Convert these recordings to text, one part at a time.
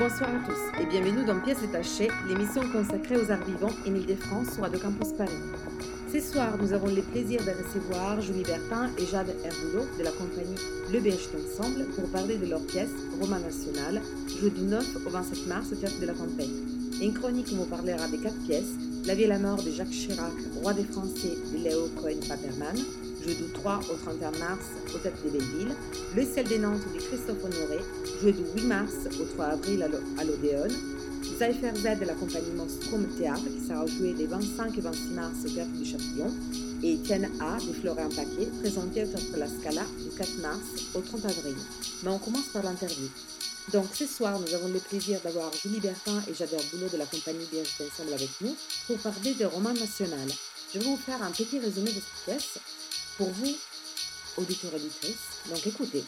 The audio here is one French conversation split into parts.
Bonsoir à tous et bienvenue dans Pièces détachées, l'émission consacrée aux arts vivants et de France sur Radio Campus Paris. Ce soir, nous avons le plaisir de recevoir Julie Bertin et Jade Herboulot de la compagnie Le BH Ensemble pour parler de leur pièce Roman National, jouée du 9 au 27 mars au Théâtre de la Campagne. une chronique nous parlera des quatre pièces La vie et la mort de Jacques Chirac, roi des Français de Léo Cohen-Paterman, joué du 3 au 31 mars au Théâtre de Belleville, Le ciel des Nantes de Christophe Honoré, joué du 8 mars au 3 avril à l'Odéon, Cypher Z de la compagnie Monstrum Théâtre qui sera joué les 25 et 26 mars au Théâtre du Châtillon, et Etienne A de Florent Paquet, présenté au Théâtre La Scala du 4 mars au 30 avril. Mais on commence par l'interview. Donc ce soir, nous avons le plaisir d'avoir Julie Bertin et Jader Boulot de la compagnie BHP Ensemble avec nous pour parler de roman national. Je vais vous faire un petit résumé de cette pièce pour vous, auditeurs et auditrices, donc écoutez.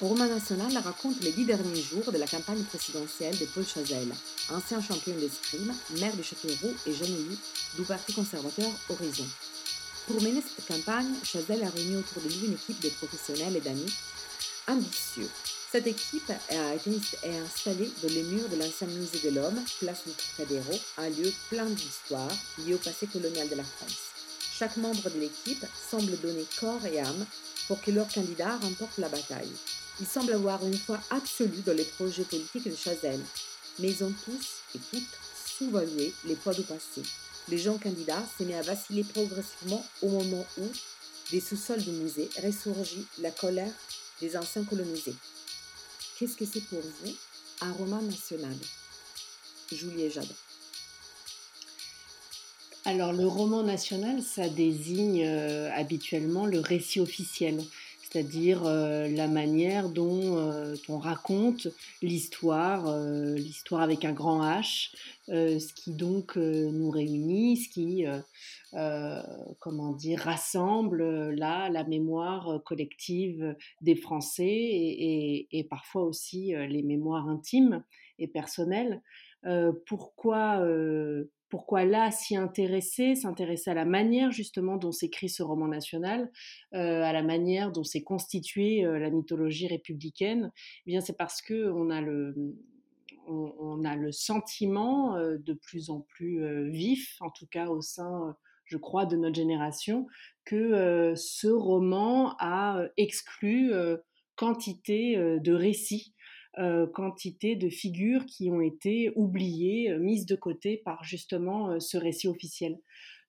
Roman National raconte les dix derniers jours de la campagne présidentielle de Paul Chazelle, ancien champion d'escrime, maire de Châteauroux et jeune élu du Parti conservateur Horizon. Pour mener cette campagne, Chazelle a réuni autour de lui une équipe de professionnels et d'amis ambitieux. Cette équipe a été installée dans les murs de l'ancien musée de l'homme, place du Trocadéro, un lieu plein d'histoire lié au passé colonial de la France. Chaque membre de l'équipe semble donner corps et âme pour que leur candidat remporte la bataille. Ils semblent avoir une foi absolue dans les projets politiques de Chazelle, mais ils ont tous et toutes sous-valué les poids du passé. Les gens candidats s'aimaient à vaciller progressivement au moment où, des sous-sols du musée, ressurgit la colère des anciens colonisés. Qu'est-ce que c'est pour vous un roman national? Julie et Jade. Alors le roman national, ça désigne euh, habituellement le récit officiel, c'est-à-dire euh, la manière dont euh, on raconte l'histoire, l'histoire avec un grand H, ce qui donc nous réunit, ce qui, comment dire, rassemble là la mémoire collective des Français et, et parfois aussi les mémoires intimes et personnelles. pourquoi pourquoi là s'y intéresser, s'intéresser à la manière justement dont s'écrit ce roman national, euh, à la manière dont s'est constituée euh, la mythologie républicaine, eh bien c'est parce que on a le on, a le sentiment euh, de plus en plus vif, en tout cas au sein, je crois, de notre génération, que ce roman a exclu quantité de récits euh, quantité de figures qui ont été oubliées, euh, mises de côté par justement euh, ce récit officiel.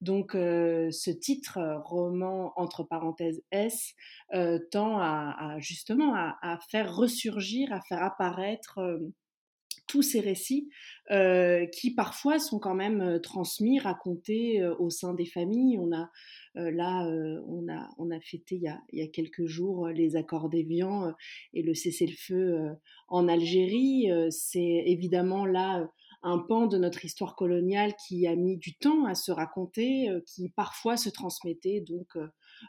Donc ce titre, roman entre parenthèses S, tend à, justement à, faire ressurgir, à faire apparaître tous ces récits qui parfois sont quand même transmis, racontés au sein des familles. On a là, on, a, on a fêté il y a, il y a quelques jours les accords d'Évian et le cessez-le-feu en Algérie. C'est évidemment là un pan de notre histoire coloniale qui a mis du temps à se raconter, qui parfois se transmettait donc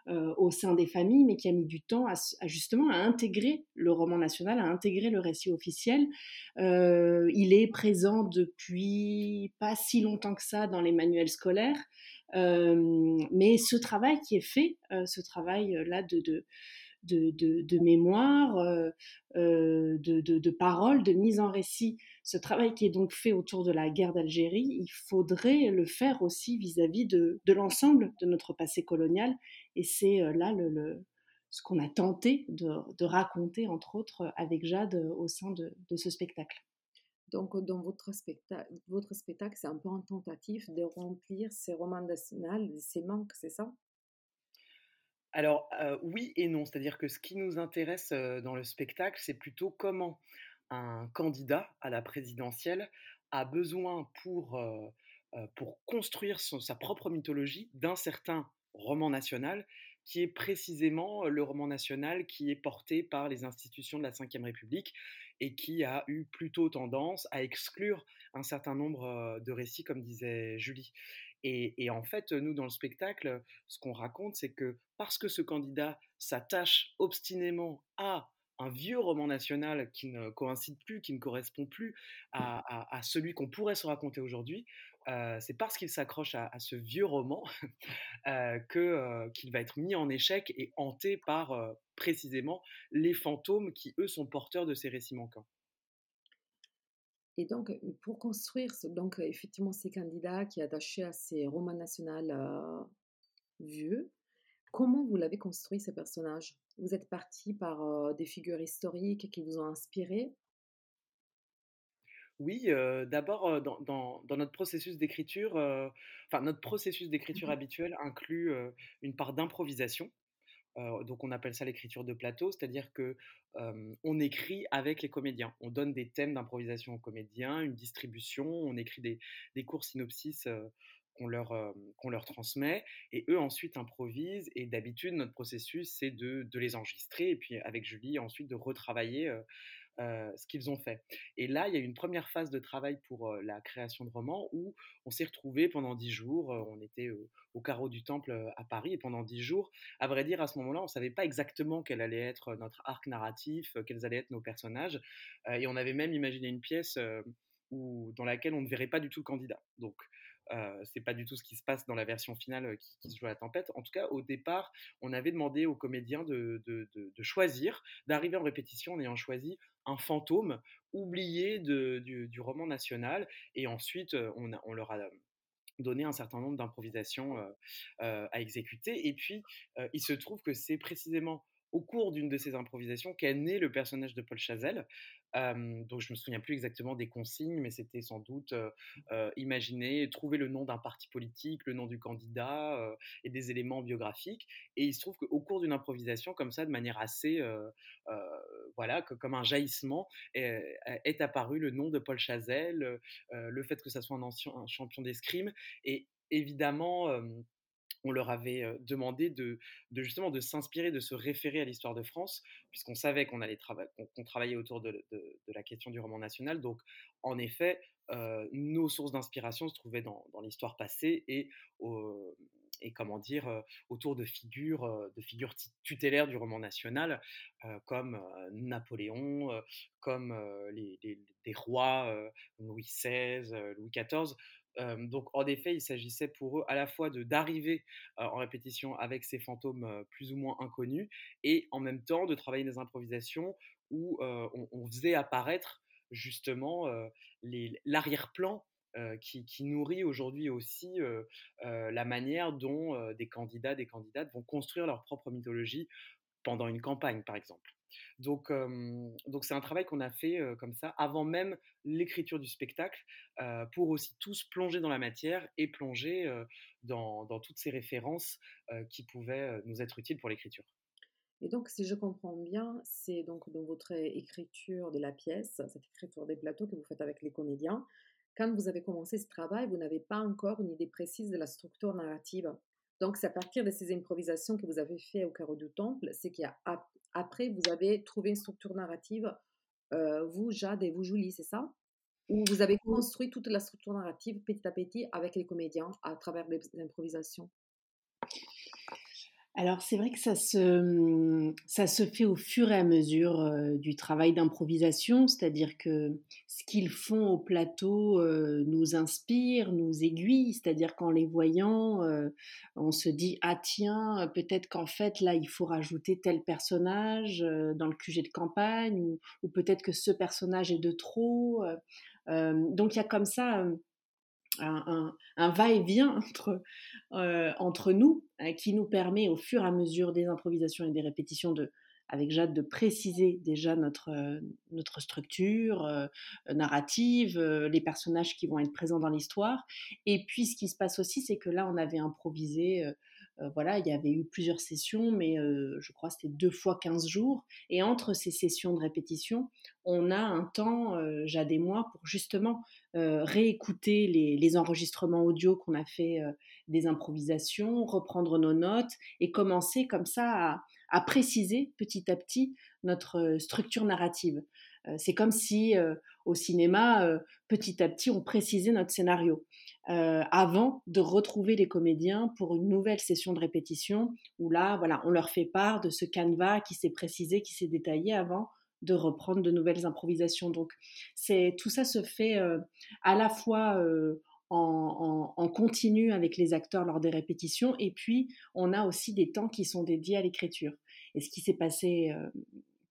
euh, au sein des familles, mais qui a mis du temps à, justement à intégrer le roman national, à intégrer le récit officiel. Euh, il est présent depuis pas si longtemps que ça dans les manuels scolaires, euh, mais ce travail qui est fait, ce travail-là de, de de, mémoire, de, de, paroles, de mise en récit. Ce travail qui est donc fait autour de la guerre d'Algérie, il faudrait le faire aussi vis-à-vis de, l'ensemble de notre passé colonial. Et c'est là le, ce qu'on a tenté de, raconter, entre autres, avec Jade au sein de, ce spectacle. Donc, dans votre, spectacle, votre spectacle, c'est un peu un tentatif de remplir ces romans nationaux, ces manques, c'est ça? Alors oui et non, c'est-à-dire que ce qui nous intéresse dans le spectacle, c'est plutôt comment un candidat à la présidentielle a besoin pour, pour construire sa propre mythologie d'un certain roman national qui est précisément le roman national qui est porté par les institutions de la Ve République et qui a eu plutôt tendance à exclure un certain nombre de récits, comme disait Julie. Et, en fait, nous, dans le spectacle, ce qu'on raconte, c'est que parce que ce candidat s'attache obstinément à un vieux roman national qui ne coïncide plus, qui ne correspond plus à, celui qu'on pourrait se raconter aujourd'hui, c'est parce qu'il s'accroche à, ce vieux roman que qu'il va être mis en échec et hanté par précisément les fantômes qui, eux, sont porteurs de ces récits manquants. Et donc, pour construire donc, effectivement ces candidats qui est attaché à ces romans nationaux vieux, comment vous l'avez construit ces personnages Vous êtes parti par des figures historiques qui vous ont inspiré? Oui, d'abord, dans notre processus d'écriture, enfin notre processus d'écriture mmh habituel inclut, une part d'improvisation. donc on appelle ça l'écriture de plateau, c'est-à-dire que, on écrit avec les comédiens. On donne des thèmes d'improvisation aux comédiens, une distribution, on écrit des des courts synopsis, qu'on leur, qu'on leur transmet et eux ensuite improvisent et d'habitude notre processus c'est de de les enregistrer et puis avec Julie ensuite de retravailler, ce qu'ils ont fait. Et là, il y a eu une première phase de travail pour la création de romans où on s'est retrouvés pendant dix jours. on était au carreau du Temple à Paris et pendant dix jours, à vrai dire, à ce moment-là, on ne savait pas exactement quel allait être notre arc narratif, quels allaient être nos personnages. et on avait même imaginé une pièce où, dans laquelle on ne verrait pas du tout le candidat. Donc, euh, c'est pas du tout ce qui se passe dans la version finale qui, se joue à la tempête. En tout cas, au départ, on avait demandé aux comédiens de, choisir, d'arriver en répétition en ayant choisi un fantôme oublié du, roman national. Et ensuite, on, on leur a donné un certain nombre d'improvisations à exécuter. Et puis, il se trouve que c'est précisément au cours d'une de ces improvisations qu'est né le personnage de Paul Chazelle. Donc je me souviens plus exactement des consignes, mais c'était sans doute imaginer, trouver le nom d'un parti politique, le nom du candidat et des éléments biographiques. Et il se trouve qu'au cours d'une improvisation comme ça, de manière assez, voilà, comme un jaillissement, est, apparu le nom de Paul Chazelle, le fait que ça soit un ancien un champion d'escrime et évidemment on leur avait demandé de, justement de s'inspirer, de se référer à l'histoire de France, puisqu'on savait qu'on travaillait autour de, la question du roman national. Donc, en effet, nos sources d'inspiration se trouvaient dans, l'histoire passée et, comment dire, autour de figures, tutélaires du roman national, comme Napoléon, comme les, rois Louis XVI, Louis XIV donc, en effet, il s'agissait pour eux à la fois de d'arriver en répétition avec ces fantômes plus ou moins inconnus et en même temps de travailler des improvisations où on, faisait apparaître justement l'arrière-plan qui, nourrit aujourd'hui aussi la manière dont des candidats, des candidates vont construire leur propre mythologie pendant une campagne, par exemple. Donc, donc c'est un travail qu'on a fait comme ça avant même l'écriture du spectacle pour aussi tous plonger dans la matière et plonger dans, dans, toutes ces références qui pouvaient nous être utiles pour l'écriture. Et donc, si je comprends bien, c'est donc dans votre écriture de la pièce, cette écriture des plateaux que vous faites avec les comédiens, quand vous avez commencé ce travail, vous n'avez pas encore une idée précise de la structure narrative. Donc, c'est à partir de ces improvisations que vous avez fait au carreau du temple, c'est qu'après, vous avez trouvé une structure narrative, euh, vous, Jade, et vous, Julie, c'est ça? Ou vous avez construit toute la structure narrative petit à petit avec les comédiens à travers des improvisations? Alors c'est vrai que ça se, mmh, ça fait au fur et à mesure du travail d'improvisation, c'est-à-dire que ce qu'ils font au plateau nous inspire, nous aiguille, c'est-à-dire qu'en les voyant, on se dit ah tiens peut-être qu'en fait là il faut rajouter tel personnage dans le QG de campagne ou, ou peut-être que ce personnage est de trop. donc il y a comme ça un, va-et-vient entre, euh, entre nous hein, qui nous permet au fur et à mesure des improvisations et des répétitions de, avec Jade de préciser déjà notre, euh, notre structure euh, narrative, les personnages qui vont être présents dans l'histoire. Et puis ce qui se passe aussi, c'est que là, on avait improvisé voilà, il y avait eu plusieurs sessions, mais je crois que c'était deux fois 15 jours. Et entre ces sessions de répétition, on a un temps, Jade et moi, pour justement réécouter les, enregistrements audio qu'on a fait des improvisations, reprendre nos notes et commencer comme ça à préciser petit à petit notre structure narrative. C'est comme si au cinéma, petit à petit, on précisait notre scénario. avant de retrouver les comédiens pour une nouvelle session de répétition où là, voilà, on leur fait part de ce canevas qui s'est précisé, qui s'est détaillé avant de reprendre de nouvelles improvisations. Donc, tout ça se fait à la fois en, continu avec les acteurs lors des répétitions, et puis on a aussi des temps qui sont dédiés à l'écriture. Et ce qui s'est passé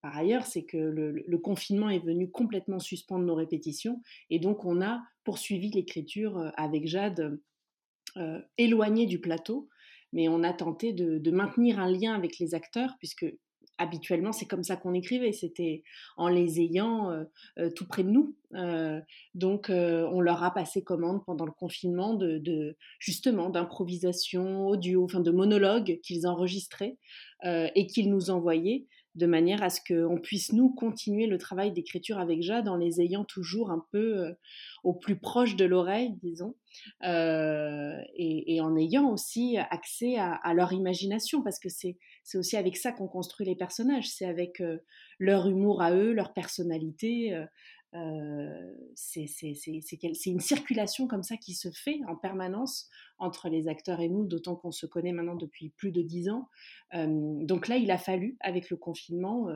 par ailleurs, c'est que le, confinement est venu complètement suspendre nos répétitions et donc on a poursuivi l'écriture euh, avec Jade euh, éloignée du plateau, mais on a tenté de, maintenir un lien avec les acteurs puisque habituellement c'est comme ça qu'on écrivait, c'était en les ayant euh, tout près de nous. donc on leur a passé commande pendant le confinement de, justement d'improvisation audio, enfin de monologues qu'ils enregistraient et qu'ils nous envoyaient de manière à ce qu'on puisse, nous, continuer le travail d'écriture avec Jade en les ayant toujours un peu euh, au plus proche de l'oreille, disons, euh, et, en ayant aussi accès à, leur imagination, parce que c'est aussi avec ça qu'on construit les personnages, c'est avec euh, leur humour à eux, leur personnalité, c'est une circulation comme ça qui se fait en permanence entre les acteurs et nous, d'autant qu'on se connaît maintenant depuis plus de dix ans. donc là, il a fallu, avec le confinement,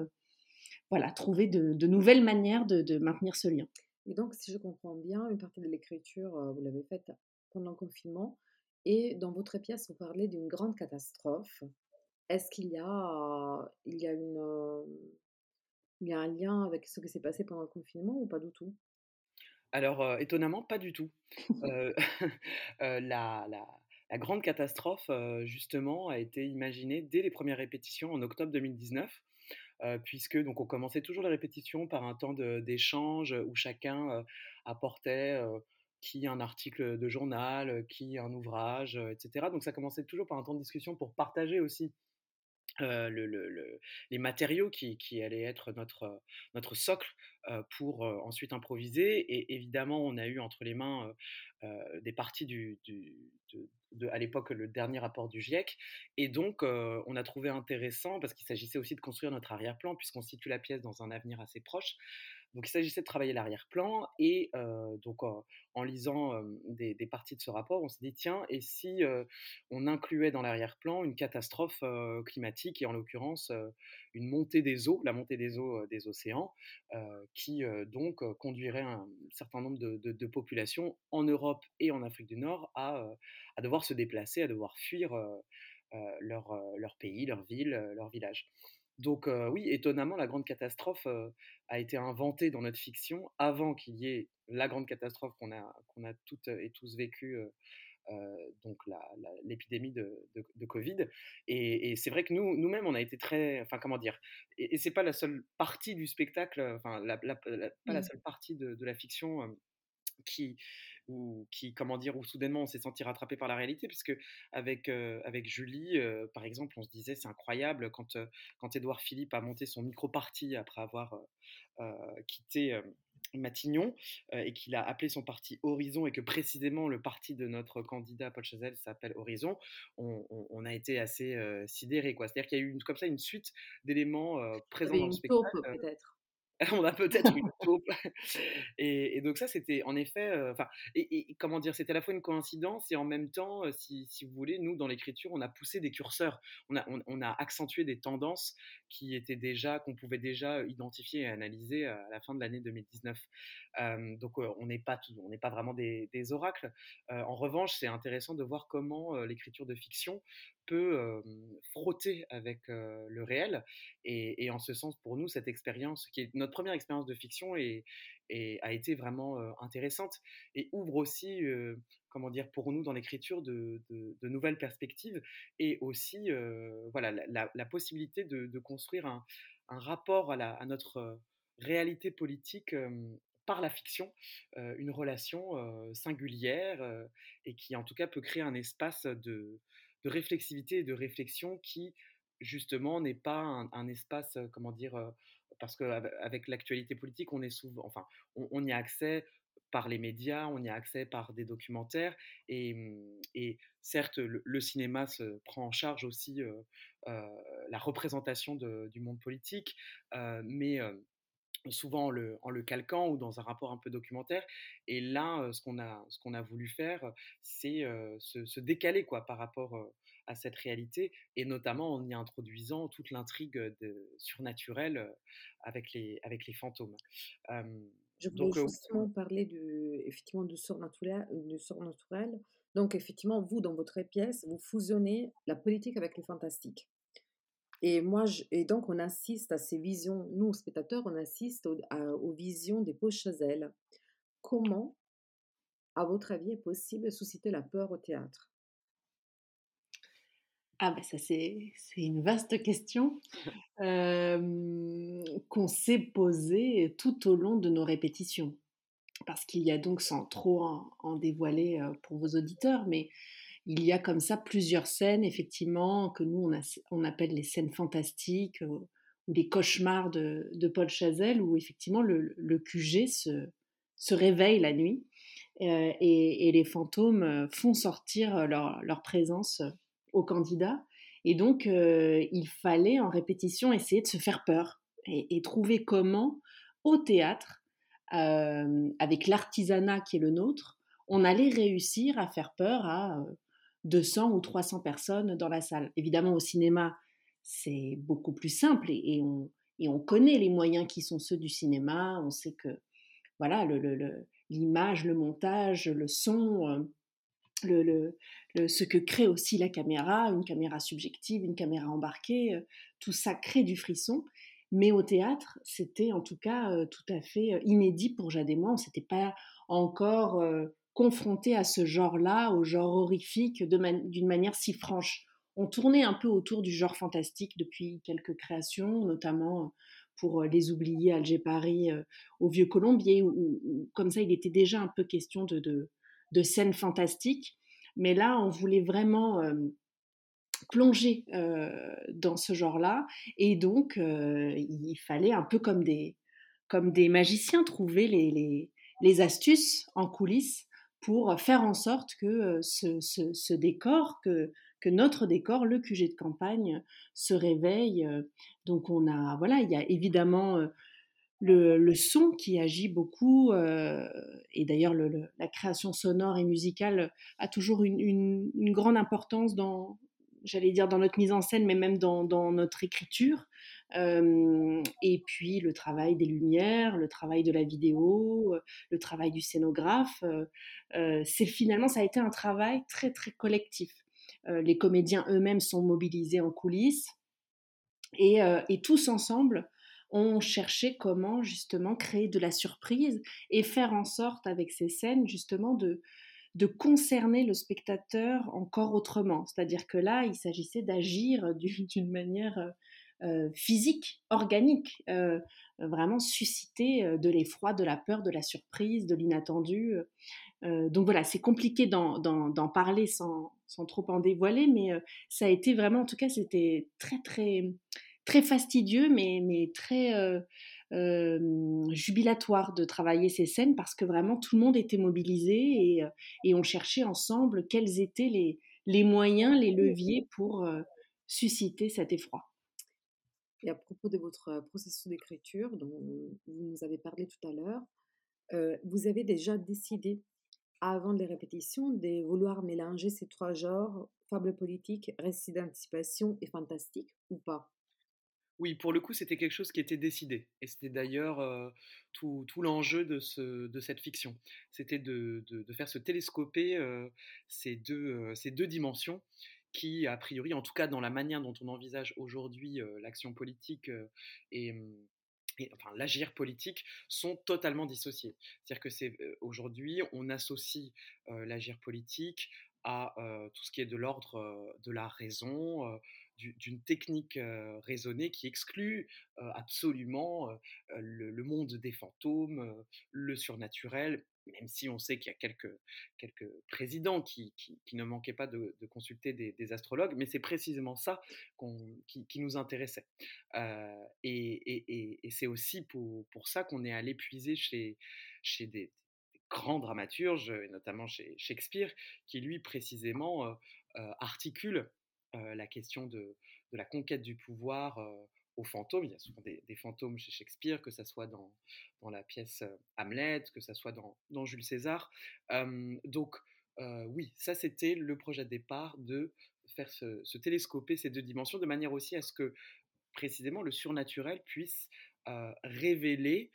voilà, trouver de, nouvelles manières de, maintenir ce lien. Et donc, si je comprends bien, une partie de l'écriture, vous l'avez faite pendant le confinement, et dans votre pièce, vous parlez d'une grande catastrophe. Est-ce qu'il y a, il y a une, il y a un lien avec ce qui s'est passé pendant le confinement ou pas du tout? Alors, étonnamment, pas du tout. la, grande catastrophe, justement, a été imaginée dès les premières répétitions en octobre 2019. puisque donc on commençait toujours les répétitions par un temps d'échange où chacun apportait qui un article de journal, qui un ouvrage, etc. Donc ça commençait toujours par un temps de discussion pour partager aussi le, les matériaux qui, allaient être notre, notre socle pour ensuite improviser. Et évidemment, on a eu entre les mains des parties du, de, à l'époque le dernier rapport du GIEC. Et donc, on a trouvé intéressant, parce qu'il s'agissait aussi de construire notre arrière-plan, puisqu'on situe la pièce dans un avenir assez proche, donc il s'agissait de travailler l'arrière-plan et donc en lisant des, parties de ce rapport, on s'est dit tiens et si on incluait dans l'arrière-plan une catastrophe climatique et en l'occurrence une montée des eaux, la montée des eaux des océans, qui donc conduirait un certain nombre de, populations en Europe et en Afrique du Nord à, devoir se déplacer, à devoir fuir leur pays, leur ville, leur village. Donc oui, étonnamment, la grande catastrophe a été inventée dans notre fiction avant qu'il y ait la grande catastrophe qu'on a, qu'on a toutes et tous vécue, donc l'épidémie de, de, Covid. Et, c'est vrai que nous, nous-mêmes, on a été très, enfin comment dire, et, et c'est pas la seule partie du spectacle, enfin pas la mmh. seule partie de, de la fiction qui, ou qui, comment dire, où soudainement on s'est senti rattrapé par la réalité, puisque avec, avec Julie, par exemple, on se disait c'est incroyable quand, quand Édouard Philippe a monté son micro-parti après avoir quitté Matignon et qu'il a appelé son parti Horizon et que précisément le parti de notre candidat Paul Chazelle s'appelle Horizon, on, a été assez sidéré. C'est-à-dire qu'il y a eu comme ça une suite d'éléments présents dans le spectacle. peut-être. on a peut-être une taupe. Et, donc ça, c'était en effet, enfin, et, comment dire, c'était à la fois une coïncidence et en même temps, si, vous voulez, nous dans l'écriture, on a poussé des curseurs, on a, on, a accentué des tendances qui étaient déjà, qu'on pouvait déjà identifier et analyser à la fin de l'année 2019. donc on n'est pas, on n'est pas vraiment des, oracles. en revanche, c'est intéressant de voir comment l'écriture de fiction peut frotter avec le réel. Et, en ce sens, pour nous, cette expérience, qui est notre première expérience de fiction, et, a été vraiment intéressante et ouvre aussi, comment dire, pour nous dans l'écriture de, nouvelles perspectives et aussi, voilà, la, possibilité de, construire un, rapport à, notre réalité politique par la fiction, une relation singulière et qui en tout cas peut créer un espace de, de réflexivité et de réflexion qui, justement, n'est pas un, espace, comment dire, parce qu'avec l'actualité politique, on est souvent, enfin, on, y a accès par les médias, on y a accès par des documentaires, et, mmh, certes, le, cinéma se prend en charge aussi la représentation du monde politique, mais souvent en le, en le, calquant ou dans un rapport un peu documentaire. Et là, ce qu'on a, ce qu'on a voulu faire, c'est se, décaler quoi, par rapport à cette réalité, et notamment en y introduisant toute l'intrigue surnaturelle avec les, avec les fantômes. Je voulais justement parler de, effectivement, de surnaturel, de surnaturel. Donc, effectivement, vous, dans votre pièce, vous fusionnez la politique avec le fantastique. Et moi, et donc, on assiste à ces visions, nous, spectateurs, on assiste aux visions des Paul Chazelle. Comment, à votre avis, est possible de susciter la peur au théâtre? Ah ben ça c'est une vaste question qu'on s'est posée tout au long de nos répétitions. Parce qu'il y a donc, sans trop en dévoiler pour vos auditeurs, mais il y a comme ça plusieurs scènes, effectivement, que nous, on, appelle les scènes fantastiques euh, ou les cauchemars de, Paul Chazelle, où effectivement le, QG se, réveille la nuit euh, et, les fantômes euh, font sortir leur, présence aux candidats. Et donc, il fallait en répétition essayer de se faire peur et, trouver comment, au théâtre, avec l'artisanat qui est le nôtre, on allait réussir à faire peur à 200 ou 300 personnes dans la salle. Évidemment, au cinéma, c'est beaucoup plus simple et, on, connaît les moyens qui sont ceux du cinéma. On sait que voilà, l'image, le, montage, le son, euh, ce que crée aussi la caméra, une caméra subjective, une caméra embarquée, euh, tout ça crée du frisson. Mais au théâtre, c'était en tout cas euh, tout à fait inédit pour Jade et moi. On s'était pas encore confronté à ce genre-là, au genre horrifique, d'une manière si franche. On tournait un peu autour du genre fantastique depuis quelques créations, notamment pour euh, Les Oubliés, Alger Paris, euh, au Vieux Colombier, où, comme ça il était déjà un peu question de, scènes fantastiques. Mais là, on voulait vraiment euh, plonger dans ce genre-là. Et donc, il fallait un peu comme des, magiciens trouver les astuces en coulisses pour faire en sorte que ce, décor, que, notre décor, le QG de campagne, se réveille. Donc on a, voilà, il y a évidemment le, son qui agit beaucoup, et d'ailleurs la création sonore et musicale a toujours une, grande importance dans, j'allais dire dans notre mise en scène, mais même dans notre écriture et puis le travail des lumières, le travail de la vidéo, le travail du scénographe. c'est finalement, ça a été un travail très très collectif. les comédiens eux-mêmes sont mobilisés en coulisses et, tous ensemble, on cherché comment justement créer de la surprise et faire en sorte avec ces scènes justement de, de concerner le spectateur encore autrement. C'est-à-dire que là, il s'agissait d'agir d'une manière euh, physique, organique, euh, vraiment susciter euh, de l'effroi, de la peur, de la surprise, de l'inattendu. donc voilà, c'est compliqué d'en parler sans, trop en dévoiler, mais ça a été vraiment, en tout cas, c'était très, très, très fastidieux, mais, mais très jubilatoire de travailler ces scènes parce que vraiment tout le monde était mobilisé et, et on cherchait ensemble quels étaient les, les moyens, les leviers pour susciter cet effroi. Et à propos de votre processus d'écriture, dont vous nous avez parlé tout à l'heure, vous avez déjà décidé, avant les répétitions, de vouloir mélanger ces trois genres, fable politique, récit d'anticipation et fantastique, ou pas? Oui, pour le coup, c'était quelque chose qui était décidé. Et c'était d'ailleurs tout, l'enjeu de, ce, de cette fiction. C'était de, faire se télescoper ces deux dimensions qui, a priori, en tout cas dans la manière dont on envisage aujourd'hui l'action politique et, enfin l'agir politique, sont totalement dissociés. C'est-à-dire que c'est aujourd'hui, on associe l'agir politique à tout ce qui est de l'ordre de la raison, d'une technique raisonnée qui exclut absolument le, monde des fantômes, le surnaturel, même si on sait qu'il y a quelques, quelques présidents qui, qui, ne manquaient pas de, consulter des, astrologues, mais c'est précisément ça qui, qui, nous intéressait. Euh, et, et, c'est aussi pour, pour ça qu'on est allé puiser chez, chez des, grands dramaturges, notamment chez Shakespeare, qui lui précisément euh, euh, articule la question de, de, la conquête du pouvoir aux fantômes. Il y a souvent des, fantômes chez Shakespeare, que ce soit dans, dans la pièce Hamlet, que ce soit dans, dans Jules César. donc, oui, ça c'était le projet de départ de faire se, télescoper ces deux dimensions de manière aussi à ce que précisément le surnaturel puisse révéler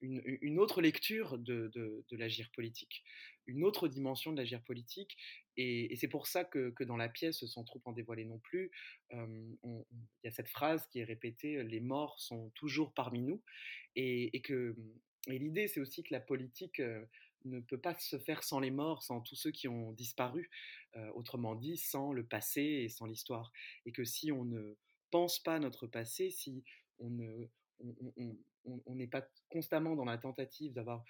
une, autre lecture de, de, l'agir politique, une autre dimension de l'agir politique. Et, c'est pour ça que, dans la pièce, sans trop en dévoiler non plus, il y a cette phrase qui est répétée Les morts sont toujours parmi nous. Et, que et l'idée, c'est aussi que la politique ne peut pas se faire sans les morts, sans tous ceux qui ont disparu, autrement dit, sans le passé et sans l'histoire. Et que si on ne pense pas notre passé, si on n'est pas constamment dans la tentative d'avoir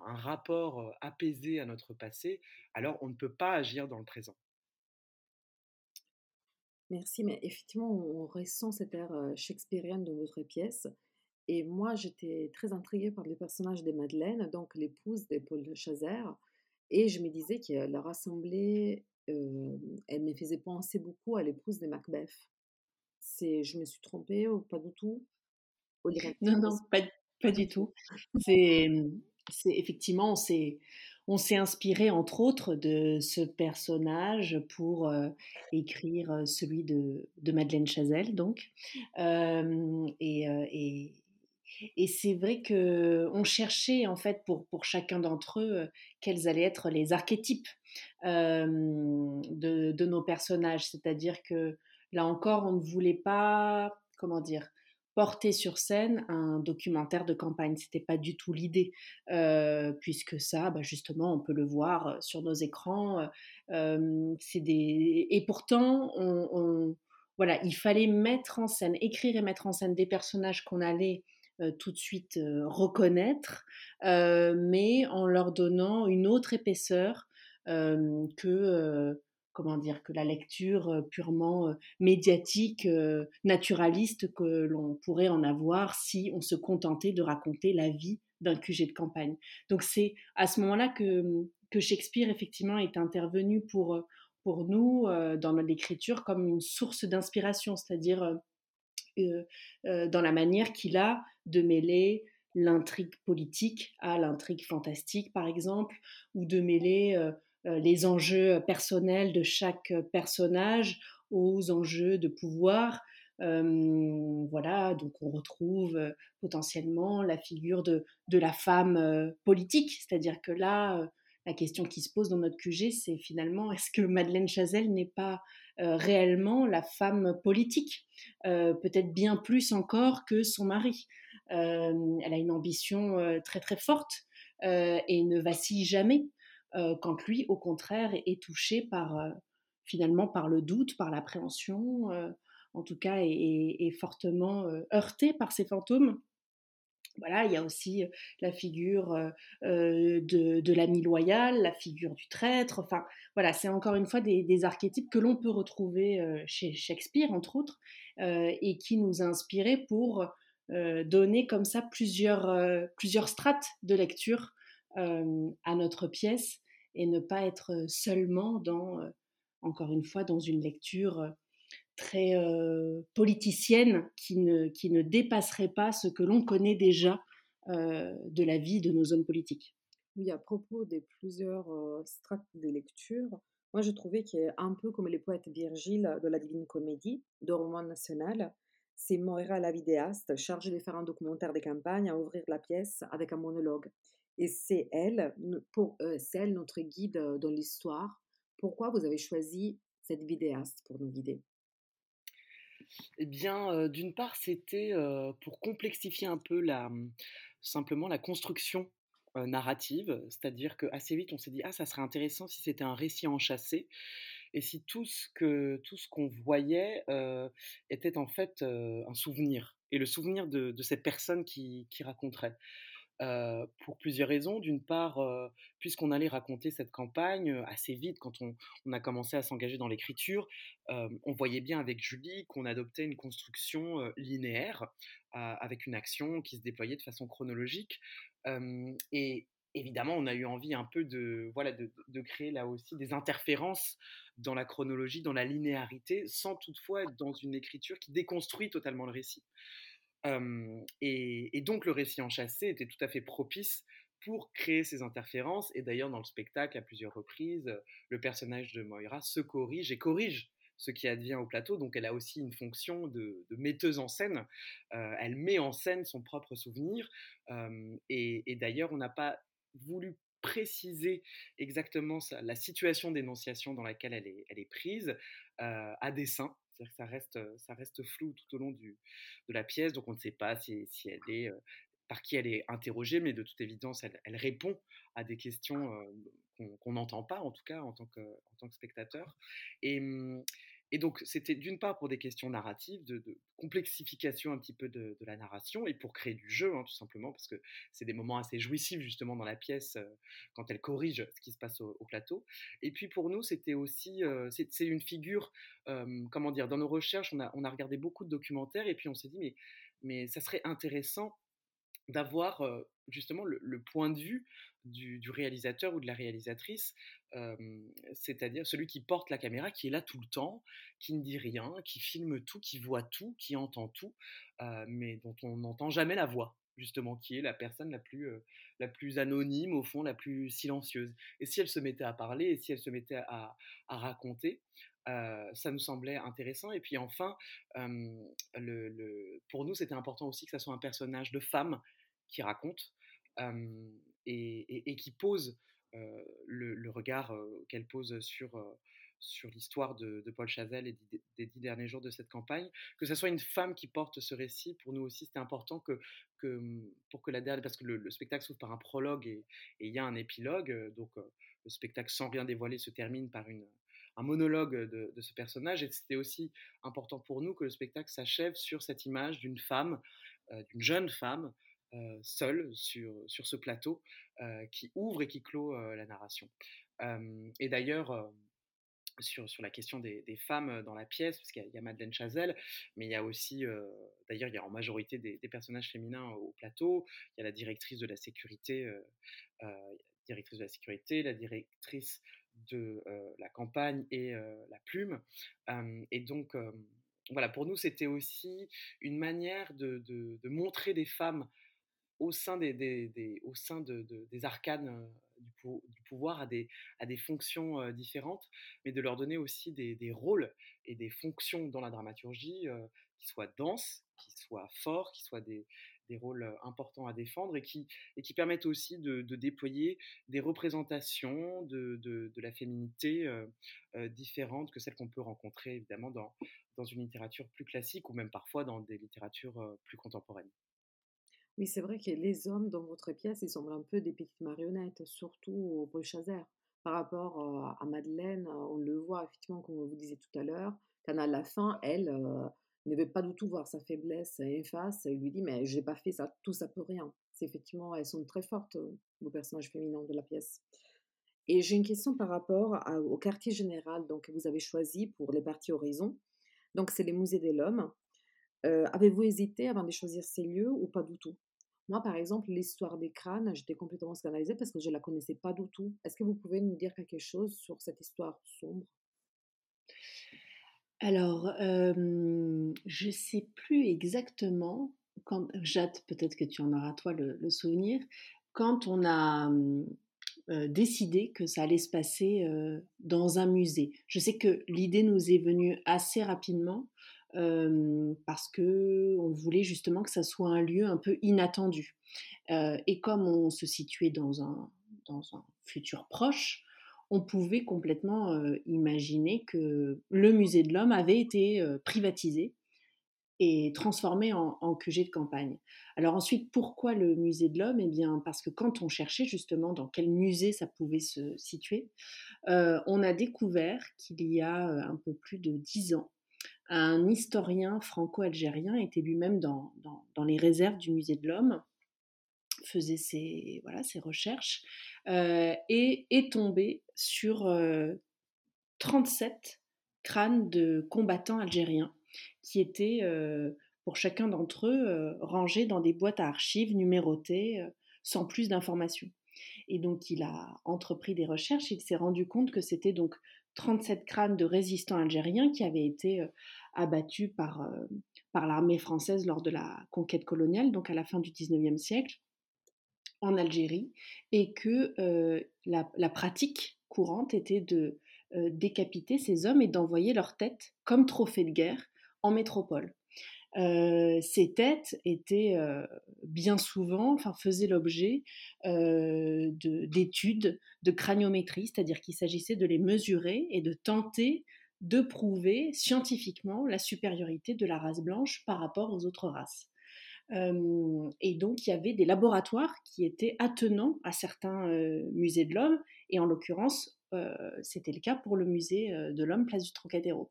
un rapport apaisé à notre passé, alors on ne peut pas agir dans le présent. Merci, mais effectivement, on ressent cette ère shakespearienne de votre pièce. Et moi, j'étais très intriguée par le personnage de Madeleine, donc l'épouse de Paul Chazer. Et je me disais qu'elle rassemblait, elle me faisait penser beaucoup à l'épouse de Macbeth. C'est, je me suis trompée ou pas du tout non, non, pas, pas du tout. C'est, c'est effectivement, on s'est inspiré entre autres de ce personnage pour euh, écrire euh, celui de, de, Madeleine Chazelle, donc. Euh, et, c'est vrai que on cherchait en fait pour, chacun d'entre eux quels allaient être les archétypes de nos personnages. C'est-à-dire que là encore, on ne voulait pas, comment dire, porter sur scène un documentaire de campagne. C'était pas du tout l'idée, euh, puisque ça, bah, justement, on peut le voir euh, sur nos écrans. Euh, c'est des et pourtant, voilà, il fallait mettre en scène, écrire et mettre en scène des personnages qu'on allait tout de suite reconnaître, mais en leur donnant une autre épaisseur que comment dire, que la lecture purement médiatique, naturaliste que l'on pourrait en avoir si on se contentait de raconter la vie d'un QG de campagne. Donc c'est à ce moment-là que, que Shakespeare effectivement est intervenu pour, pour nous dans l'écriture comme une source d'inspiration, c'est-à-dire dans la manière qu'il a de mêler l'intrigue politique à l'intrigue fantastique, par exemple, ou de mêler les enjeux personnels de chaque personnage aux enjeux de pouvoir. Euh, voilà, donc on retrouve euh, potentiellement la figure de, de la femme politique, c'est-à-dire que là, la question qui se pose dans notre QG, c'est finalement est-ce que Madeleine Chazelle n'est pas réellement la femme politique, peut-être bien plus encore que son mari? elle a une ambition très très forte et ne vacille jamais. Euh, quand lui, au contraire, est, touché par euh, finalement par le doute, par l'appréhension, euh, en tout cas, est, fortement heurté par ces fantômes. Voilà, il y a aussi la figure de, l'ami loyal, la figure du traître. Enfin, voilà, c'est encore une fois des, archétypes que l'on peut retrouver chez Shakespeare, entre autres, et qui nous a inspirés pour donner comme ça plusieurs, plusieurs strates de lecture à notre pièce et ne pas être seulement dans, encore une fois, dans une lecture très politicienne qui ne, qui ne dépasserait pas ce que l'on connaît déjà de la vie de nos hommes politiques. Oui, à propos des plusieurs strates de lecture, moi je trouvais qu'il est un peu comme les poètes Virgile de la Divine Comédie, de roman national, c'est Moira la vidéaste, chargée de faire un documentaire de campagne, à ouvrir la pièce avec un monologue. Et c'est elle, pour, elle notre guide dans l'histoire. Pourquoi vous avez choisi cette vidéaste pour nous guider? Eh bien, d'une part, c'était pour complexifier un peu mmh, simplement la construction narrative, c'est-à-dire qu'assez vite on s'est dit ah ça serait intéressant si c'était un récit enchâssé et si tout ce que tout ce qu'on voyait était en fait un souvenir et le souvenir de, cette personne qui, qui raconterait. Pour plusieurs raisons. D'une part, puisqu'on allait raconter cette campagne assez vite quand on, a commencé à s'engager dans l'écriture, on voyait bien avec Julie qu'on adoptait une construction linéaire avec une action qui se déployait de façon chronologique. et évidemment, on a eu envie un peu de, voilà, de, créer là aussi des interférences dans la chronologie, dans la linéarité, sans toutefois être dans une écriture qui déconstruit totalement le récit. Et, donc le récit enchâssé était tout à fait propice pour créer ces interférences. Et d'ailleurs, dans le spectacle, à plusieurs reprises, le personnage de Moira se corrige et corrige ce qui advient au plateau. Donc elle a aussi une fonction de, metteuse en scène. Elle met en scène son propre souvenir. Et, d'ailleurs, on n'a pas voulu préciser exactement la situation d'énonciation dans laquelle elle est, prise à dessein. C'est-à-dire que ça reste, ça reste flou tout au long du, de la pièce, donc on ne sait pas si, si elle est, par qui elle est interrogée, mais de toute évidence, elle, répond à des questions qu'on n'entend pas, en tout cas, en tant que, en tant que spectateur. Hum, et donc, c'était d'une part pour des questions narratives, de, complexification un petit peu de, la narration, et pour créer du jeu, hein, tout simplement, parce que c'est des moments assez jouissifs, justement, dans la pièce, euh, quand elle corrige ce qui se passe au, au plateau. Et puis, pour nous, c'était aussi, euh, c'est une figure, euh, comment dire, dans nos recherches, on a, on a regardé beaucoup de documentaires, et puis on s'est dit, mais, mais ça serait intéressant d'avoir justement le, le, point de vue du, réalisateur ou de la réalisatrice, c'est-à-dire celui qui porte la caméra, qui est là tout le temps, qui ne dit rien, qui filme tout, qui voit tout, qui entend tout, mais dont on n'entend jamais la voix justement, qui est la personne la plus, la plus anonyme, au fond, la plus silencieuse. Et si elle se mettait à parler, et si elle se mettait à, raconter, ça nous semblait intéressant. Et puis enfin, pour nous, c'était important aussi que ça soit un personnage de femme qui raconte et, qui pose le, regard qu'elle pose sur, sur l'histoire de, Paul Chazelle et des, dix derniers jours de cette campagne. Que ce soit une femme qui porte ce récit, pour nous aussi, c'était important que, que, pour que la dernière, parce que le, le spectacle s'ouvre par un prologue et il y a un épilogue, donc le spectacle sans rien dévoiler se termine par une, un monologue de, ce personnage. Et c'était aussi important pour nous que le spectacle s'achève sur cette image d'une femme, d'une jeune femme, euh, seule sur, sur ce plateau, euh, qui ouvre et qui clôt euh, la narration. Et d'ailleurs, sur, sur, la question des, femmes dans la pièce, parce qu'il y, a Madeleine Chazelle, mais il y a aussi, d'ailleurs, il y a en majorité des, personnages féminins au plateau. Il y a la directrice de la sécurité, directrice de la sécurité, la directrice de la campagne et la plume. Et donc, voilà, pour nous, c'était aussi une manière de, de, montrer des femmes au sein des, des, des au sein de, des arcanes du, pou, du, pouvoir à des, à des fonctions différentes, mais de leur donner aussi des, rôles et des fonctions dans la dramaturgie qui soient denses, qui soient forts, qui soient des, des rôles importants à défendre et qui, et qui permettent aussi de, de déployer des représentations de, de, de la féminité euh, euh, différentes que celles qu'on peut rencontrer évidemment dans, dans une littérature plus classique ou même parfois dans des littératures euh, plus contemporaines. Oui, c'est vrai que les hommes dans votre pièce, ils semblent un peu des petites marionnettes, surtout au Bruchazer. Par rapport à Madeleine, on le voit effectivement, comme vous disiez tout à l'heure, qu'à la fin, elle, ne veut pas du tout voir sa faiblesse en face et lui dit mais j'ai pas fait ça tout ça pour rien. C'est effectivement elles sont très fortes vos personnages féminins de la pièce. Et j'ai une question par rapport au quartier général donc que vous avez choisi pour les parties Horizon. Donc c'est les musées de l'homme. Avez-vous hésité avant de choisir ces lieux ou pas du tout? Moi par exemple l'histoire des crânes j'étais complètement scandalisée parce que je la connaissais pas du tout. Est-ce que vous pouvez nous dire quelque chose sur cette histoire sombre? Alors, je ne sais plus exactement, quand, Jade, peut-être que tu en auras toi le, souvenir, quand on a décidé que ça allait se passer dans un musée. Je sais que l'idée nous est venue assez rapidement parce que on voulait justement que ça soit un lieu un peu inattendu. et comme on se situait dans un, futur proche, on pouvait complètement imaginer que le musée de l'homme avait été privatisé et transformé en, QG de campagne. Alors ensuite, pourquoi le musée de l'homme? Eh bien, parce que quand on cherchait justement dans quel musée ça pouvait se situer, on a découvert qu'il y a un peu plus de dix ans, un historien franco-algérien était lui-même dans, les réserves du musée de l'homme faisait ses, recherches et est tombé sur 37 crânes de combattants algériens qui étaient, pour chacun d'entre eux, rangés dans des boîtes à archives numérotées sans plus d'informations. Et donc, il a entrepris des recherches. Il s'est rendu compte que c'était donc 37 crânes de résistants algériens qui avaient été abattus par, par l'armée française lors de la conquête coloniale, donc à la fin du 19e siècle, en Algérie, et que la, pratique courante était de décapiter ces hommes et d'envoyer leurs têtes comme trophée de guerre en métropole. ces têtes étaient bien souvent, enfin faisaient l'objet d'études de, craniométrie, c'est-à-dire qu'il s'agissait de les mesurer et de tenter de prouver scientifiquement la supériorité de la race blanche par rapport aux autres races. et donc, il y avait des laboratoires qui étaient attenants à certains musées de l'homme, et en l'occurrence, c'était le cas pour le musée de l'homme, place du Trocadéro.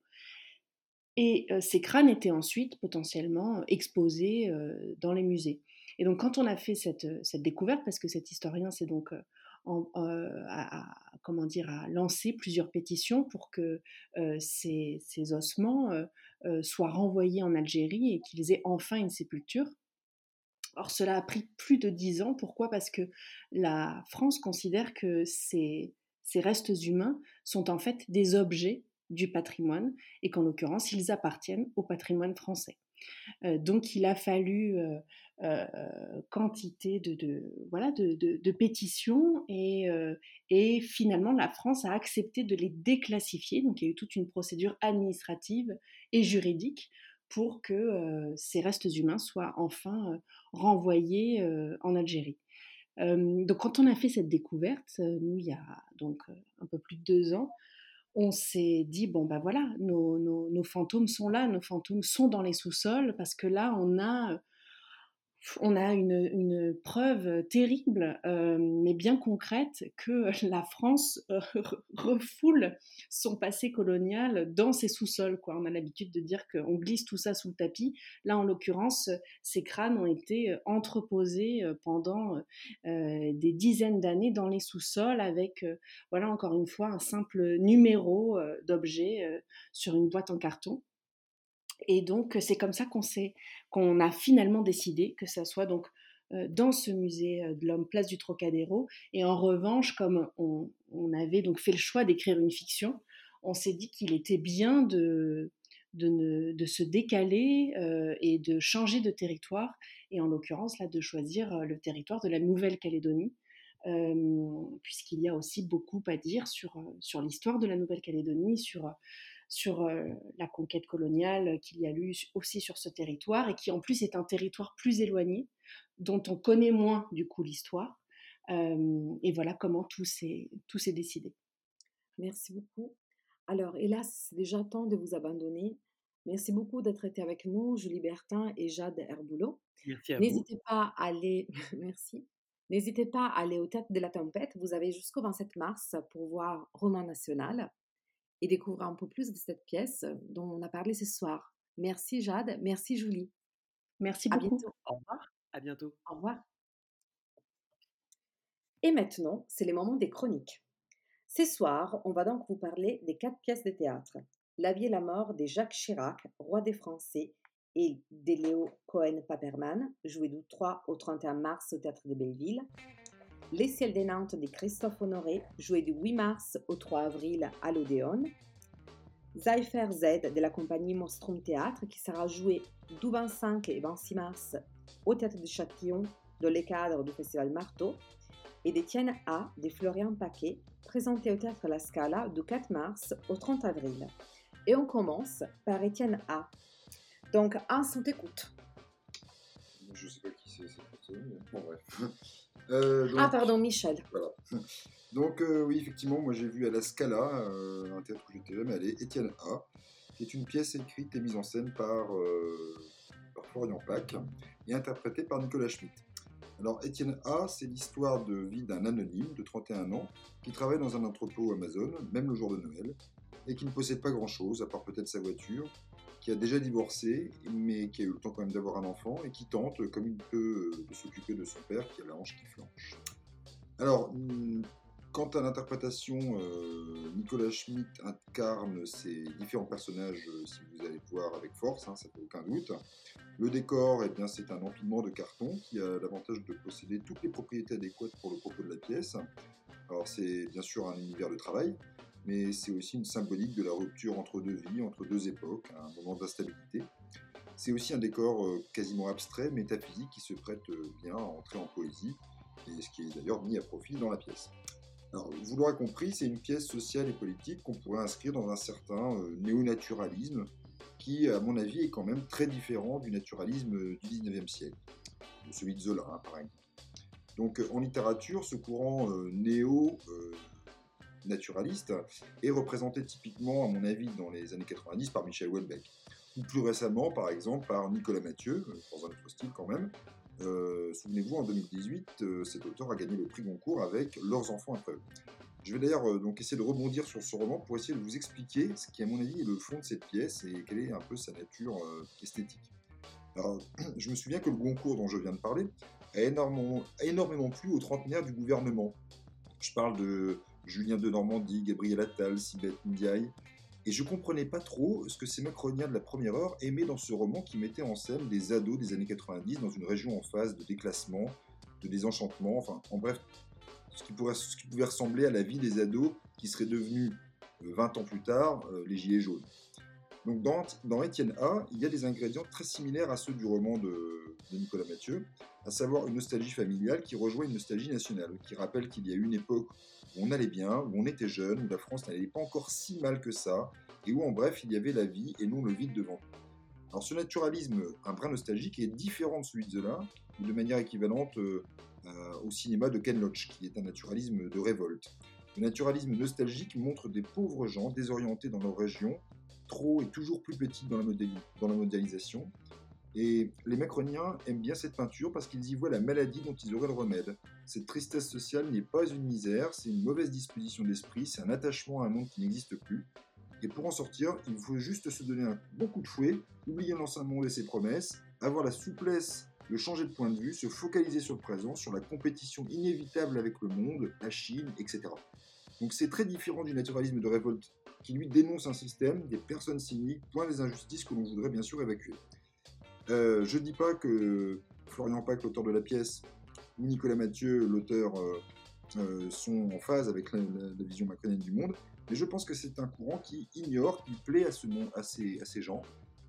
Et ces crânes étaient ensuite potentiellement exposés dans les musées. Et donc, quand on a fait cette, cette découverte, parce que cet historien s'est donc à, comment dire, à lancer plusieurs pétitions pour que ces, ces, ossements soient renvoyés en Algérie et qu'ils aient enfin une sépulture. Or, cela a pris plus de dix ans. Pourquoi? Parce que la France considère que ces, restes humains sont en fait des objets du patrimoine et qu'en l'occurrence, ils appartiennent au patrimoine français. donc, il a fallu euh, quantité de, voilà, de, pétitions et, euh, et, finalement la France a accepté de les déclassifier. Donc il y a eu toute une procédure administrative et juridique pour que euh, ces restes humains soient enfin renvoyés en Algérie. donc quand on a fait cette découverte, nous il y a donc un peu plus de deux ans, on s'est dit bon ben voilà, nos, nos, fantômes sont là, nos fantômes sont dans les sous-sols parce que là on a on a une, preuve terrible, euh, mais bien concrète, que la France euh, refoule son passé colonial dans ses sous-sols. On a l'habitude de dire qu'on glisse tout ça sous le tapis. Là, en l'occurrence, ces crânes ont été entreposés pendant des dizaines d'années dans les sous-sols avec, voilà, encore une fois, un simple numéro d'objet sur une boîte en carton. Et donc, c'est comme ça qu'on a finalement décidé que ça soit donc dans ce musée de l'homme place du Trocadéro. Et en revanche, comme on, avait donc fait le choix d'écrire une fiction, on s'est dit qu'il était bien de, de, de se décaler et de changer de territoire, et en l'occurrence là de choisir le territoire de la Nouvelle-Calédonie. puisqu'il y a aussi beaucoup à dire sur, sur l'histoire de la Nouvelle-Calédonie, sur sur la conquête coloniale qu'il y a eu aussi sur ce territoire et qui en plus est un territoire plus éloigné, dont on connaît moins du coup l'histoire. et voilà comment tout s'est décidé. Merci beaucoup. Alors, hélas, c'est déjà temps de vous abandonner. Merci beaucoup d'être été avec nous, Julie Bertin et Jade Herboulot. Merci à N'hésitez pas à aller. Merci. N'hésitez pas à aller au Théâtre de la Tempête. Vous avez jusqu'au 27 mars pour voir Roman National et découvrir un peu plus de cette pièce dont on a parlé ce soir. Merci Jade, merci Julie. Merci beaucoup. À bientôt. Au revoir. À bientôt. Au revoir. Et maintenant, c'est le moment des chroniques. Ce soir, on va donc vous parler des quatre pièces de théâtre. La vie et la mort de Jacques Chirac, roi des Français, et de Léo Cohen-Paperman, joué du 3 au 31 mars au théâtre de Belleville. Les ciels des Nantes de Christophe Honoré, joué du 8 mars au 3 avril à l'Odéon. Zypher Z de la compagnie Monstrum Théâtre qui sera joué du 25 et 26 mars au Théâtre de Châtillon dans les cadres du Festival Marteau. Et d'Étienne A de Florian Paquet, présenté au Théâtre La Scala du 4 mars au 30 avril. Et on commence par Étienne A. Donc, un, son écoute. Je sais pas qui c'est cette personne. Bon, bref. Euh, ah, pardon, Michel. Voilà. Donc, euh, oui, effectivement, moi j'ai vu à la Scala, euh, un théâtre où j'étais jamais allé, Étienne A, qui est une pièce écrite et mise en scène par, par Florian Pack et interprétée par Nicolas Schmitt. Alors, Étienne A, c'est l'histoire de vie d'un anonyme de 31 ans qui travaille dans un entrepôt Amazon, même le jour de Noël, et qui ne possède pas grand-chose, à part peut-être sa voiture, qui a déjà divorcé, mais qui a eu le temps quand même d'avoir un enfant, et qui tente, comme il peut, de s'occuper de son père, qui a la hanche qui flanche. Alors, hum, quant à l'interprétation, euh, Nicolas Schmitt incarne ces différents personnages, euh, si vous allez voir avec force, hein, ça fait aucun doute. Le décor, eh bien, c'est un empilement de carton qui a l'avantage de posséder toutes les propriétés adéquates pour le propos de la pièce. Alors, c'est bien sûr un univers de travail, mais c'est aussi une symbolique de la rupture entre deux vies, entre deux époques, un moment d'instabilité. C'est aussi un décor euh, quasiment abstrait, métaphysique, qui se prête bien à entrer en poésie, et ce qui est d'ailleurs mis à profit dans la pièce. Alors, vous l'aurez compris, c'est une pièce sociale et politique qu'on pourrait inscrire dans un certain euh, néo-naturalisme qui, à mon avis, est quand même très différent du naturalisme du 19e siècle, celui de Zola, hein, par exemple. Donc, en littérature, ce courant euh, néo-naturaliste est représenté typiquement, à mon avis, dans les années 90 par Michel Houellebecq, ou plus récemment, par exemple, par Nicolas Mathieu, euh, dans un autre style quand même, euh, souvenez-vous, en 2018, euh, cet auteur a gagné le prix Goncourt avec Leurs enfants après eux. Je vais d'ailleurs donc essayer de rebondir sur ce roman pour essayer de vous expliquer ce qui, à mon avis, est le fond de cette pièce et quelle est un peu sa nature esthétique. Alors, je me souviens que le Goncourt dont je viens de parler a énormément, a énormément plu aux trentenaires du gouvernement. Je parle de Julien de Normandie, Gabriel Attal, Sibeth Ndiaye, et je comprenais pas trop ce que ces macroniens de la première heure aimaient dans ce roman qui mettait en scène des ados des années 90 dans une région en phase de déclassement, de désenchantement, enfin, en bref, ce qui, pourrait, ce qui pouvait ressembler à la vie des ados qui seraient devenus 20 euh, ans plus tard euh, les Gilets jaunes. Donc dans, dans Étienne A, il y a des ingrédients très similaires à ceux du roman de, Nicolas Mathieu, à savoir une nostalgie familiale qui rejoint une nostalgie nationale, qui rappelle qu'il y a une époque où on allait bien, où on était jeune, où la France n'allait pas encore si mal que ça, et où en bref il y avait la vie et non le vide devant Alors ce naturalisme, un brin nostalgique, est différent de celui de Zola, de manière équivalente euh, au cinéma de Ken Loach, qui est un naturalisme de révolte. Le naturalisme nostalgique montre des pauvres gens désorientés dans leur région, trop et toujours plus petites dans la, dans la mondialisation, et les Macroniens aiment bien cette peinture parce qu'ils y voient la maladie dont ils auraient le remède. Cette tristesse sociale n'est pas une misère, c'est une mauvaise disposition d'esprit, c'est un attachement à un monde qui n'existe plus. Et pour en sortir, il faut juste se donner un bon coup de fouet, oublier l'ancien monde et ses promesses, avoir la souplesse de changer de point de vue, se focaliser sur le présent, sur la compétition inévitable avec le monde, la Chine, etc. Donc c'est très différent du naturalisme de révolte qui lui dénonce un système, des personnes cyniques, point des injustices que l'on voudrait bien sûr évacuer. Euh, je ne dis pas que Florian Pack, l'auteur de la pièce, ou Nicolas Mathieu, l'auteur, euh, euh, sont en phase avec la, vision macronienne du monde, mais je pense que c'est un courant qui ignore, qui plaît à, ce monde, à, ces, gens,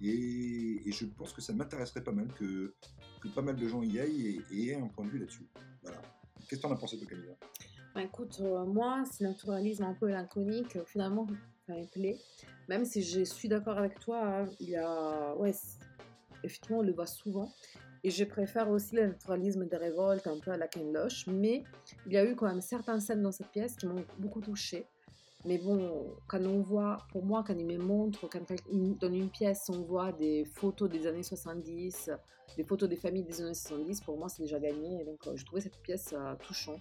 et, je pense que ça m'intéresserait pas mal que, pas mal de gens y aillent et, aient un point de vue là-dessus. Voilà. Qu'est-ce que tu en as pensé, toi, Camilla bah, Écoute, moi, c'est naturalisme un peu mélancolique, finalement, Même si je suis d'accord avec toi, hein, il y a. Ouais, effectivement, on le voit souvent. Et je préfère aussi le naturalisme des révoltes, un peu à la Ken Loach. Mais il y a eu quand même certaines scènes dans cette pièce qui m'ont beaucoup touchée. Mais bon, quand on voit, pour moi, quand il me montre, quand dans une pièce, on voit des photos des années 70, des photos des familles des années 70, pour moi, c'est déjà gagné. donc, euh, je trouvais cette pièce euh, touchante.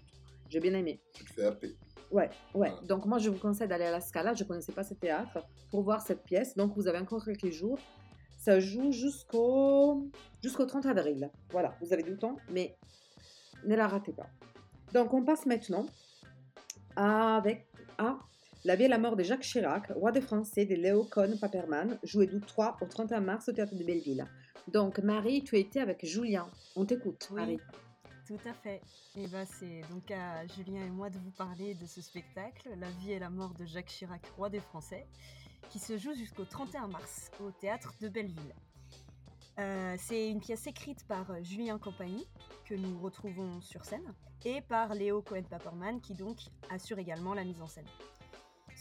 J'ai bien aimé. Tu te fais happer. Ouais, ouais. Donc, moi, je vous conseille d'aller à la Scala. Je ne connaissais pas ce théâtre pour voir cette pièce. Donc, vous avez encore quelques jours. Ça joue jusqu'au jusqu'au 30 avril. Voilà, vous avez du temps, mais ne la ratez pas. Donc on passe maintenant avec à La vie et la mort de Jacques Chirac, roi des Français de Léo Cohn Paperman, joué du 3 au 31 mars au théâtre de Belleville. Donc Marie, tu étais avec Julien. On t'écoute, oui. Marie. Tout à fait. Et bah c'est donc à Julien et moi de vous parler de ce spectacle, La vie et la mort de Jacques Chirac, roi des Français, qui se joue jusqu'au 31 mars au théâtre de Belleville. Euh, c'est une pièce écrite par Julien Campagny, que nous retrouvons sur scène, et par Léo Cohen-Paperman, qui donc assure également la mise en scène.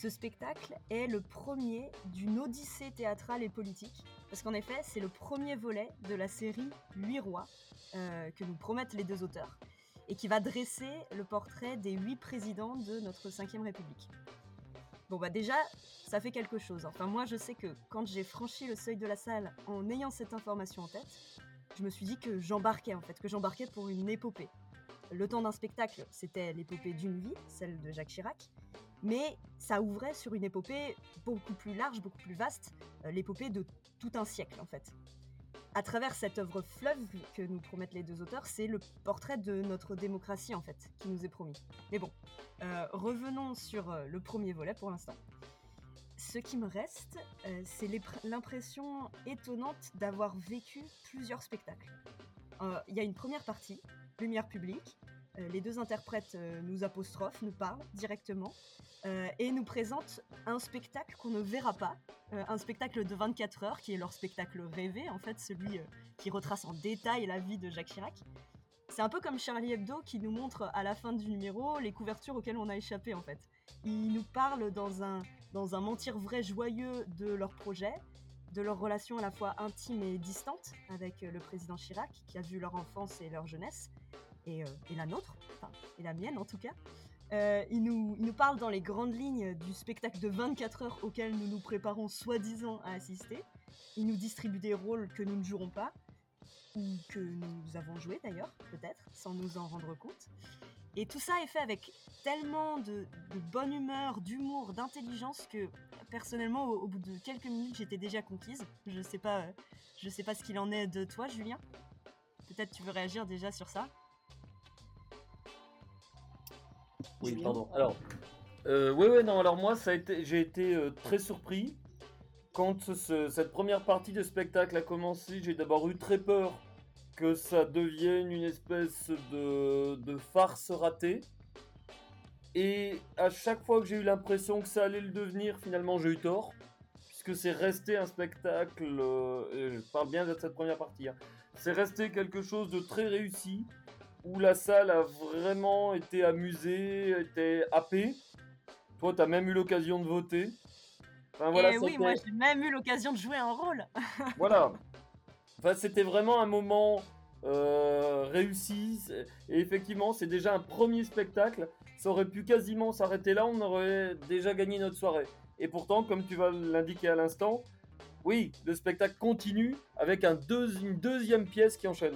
Ce spectacle est le premier d'une odyssée théâtrale et politique, parce qu'en effet, c'est le premier volet de la série Huit rois, euh, que nous promettent les deux auteurs, et qui va dresser le portrait des huit présidents de notre 5ème République. Bon bah déjà, ça fait quelque chose. Enfin moi je sais que quand j'ai franchi le seuil de la salle en ayant cette information en tête, je me suis dit que j'embarquais en fait, que j'embarquais pour une épopée. Le temps d'un spectacle, c'était l'épopée d'une vie, celle de Jacques Chirac, mais ça ouvrait sur une épopée beaucoup plus large, beaucoup plus vaste, euh, l'épopée de tout un siècle en fait. À travers cette œuvre fleuve que nous promettent les deux auteurs, c'est le portrait de notre démocratie en fait qui nous est promis. Mais bon, euh, revenons sur euh, le premier volet pour l'instant. Ce qui me reste, c'est l'impression étonnante d'avoir vécu plusieurs spectacles. Il y a une première partie, lumière publique, les deux interprètes euh, nous apostrophent, nous parlent directement euh, et nous présentent un spectacle qu'on ne verra pas, un spectacle de 24 heures qui est leur spectacle rêvé, en fait, celui qui retrace en détail la vie de Jacques Chirac. C'est un peu comme Charlie Hebdo qui nous montre à la fin du numéro les couvertures auxquelles on a échappé en fait. Ils nous parlent dans un, dans un mentir vrai joyeux de leur projet, de leur relation à la fois intime et distante avec le président Chirac, qui a vu leur enfance et leur jeunesse, euh, et, la nôtre, enfin, et la mienne en tout cas. Euh, il, nous, il nous parle dans les grandes lignes du spectacle de 24 heures auquel nous nous préparons soi-disant à assister. Il nous distribue des rôles que nous ne jouerons pas, ou que nous avons joué d'ailleurs, peut-être, sans nous en rendre compte. Et tout ça est fait avec tellement de, bonne humeur, d'humour, d'intelligence que personnellement, au, bout de quelques minutes, j'étais déjà conquise. Je sais pas, euh, sais pas ce qu'il en est de toi, Julien. Peut-être tu veux réagir déjà sur ça. Oui, pardon. Alors, euh, ouais, ouais, non, alors moi, ça a été, j'ai été euh, très surpris. Quand cette première partie de spectacle a commencé, j'ai d'abord eu très peur que ça devienne une espèce de, de farce ratée. Et à chaque fois que j'ai eu l'impression que ça allait le devenir, finalement, j'ai eu tort. Puisque c'est resté un spectacle, euh, je parle bien de cette première partie, hein. c'est resté quelque chose de très réussi où la salle a vraiment été amusée, été happée. Toi, tu as même eu l'occasion de voter. Enfin, voilà, Et oui, moi j'ai même eu l'occasion de jouer un rôle. voilà. Enfin, c'était vraiment un moment euh, réussi. Et effectivement, c'est déjà un premier spectacle. Ça aurait pu quasiment s'arrêter là, on aurait déjà gagné notre soirée. Et pourtant, comme tu vas l'indiquer à l'instant, oui, le spectacle continue avec un une deuxième pièce qui enchaîne.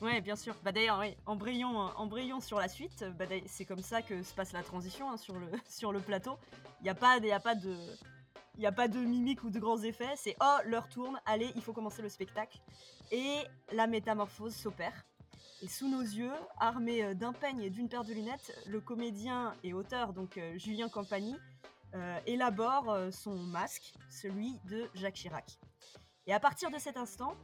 Ouais, bien sûr. Bah d'ailleurs, oui, embrayons, sur la suite. Bah, c'est comme ça que se passe la transition hein, sur, le, sur le plateau. Il n'y a, pas, y a, pas de, y a pas de mimique ou de grands effets. C'est oh, l'heure tourne, allez, il faut commencer le spectacle. Et la métamorphose s'opère. Et sous nos yeux, armé euh, d'un peigne et d'une paire de lunettes, le comédien et auteur, donc euh, Julien Campagny, euh, élabore son masque, celui de Jacques Chirac. Et à partir de cet instant,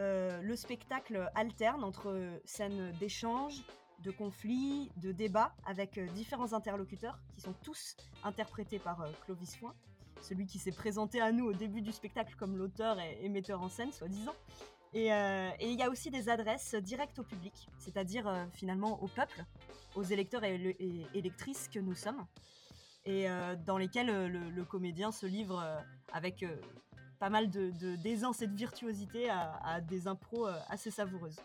euh, le spectacle alterne entre scènes d'échange, de conflits, de débats avec euh, différents interlocuteurs qui sont tous interprétés par euh, Clovis Foin, celui qui s'est présenté à nous au début du spectacle comme l'auteur et, metteur en scène, soi-disant. Et il y a aussi des adresses directes au public, c'est-à-dire finalement au peuple, aux électeurs et, électrices que nous sommes, et dans lesquels le, comédien se livre avec pas mal d'aisance de, et de virtuosité à, des impros euh, assez savoureuses.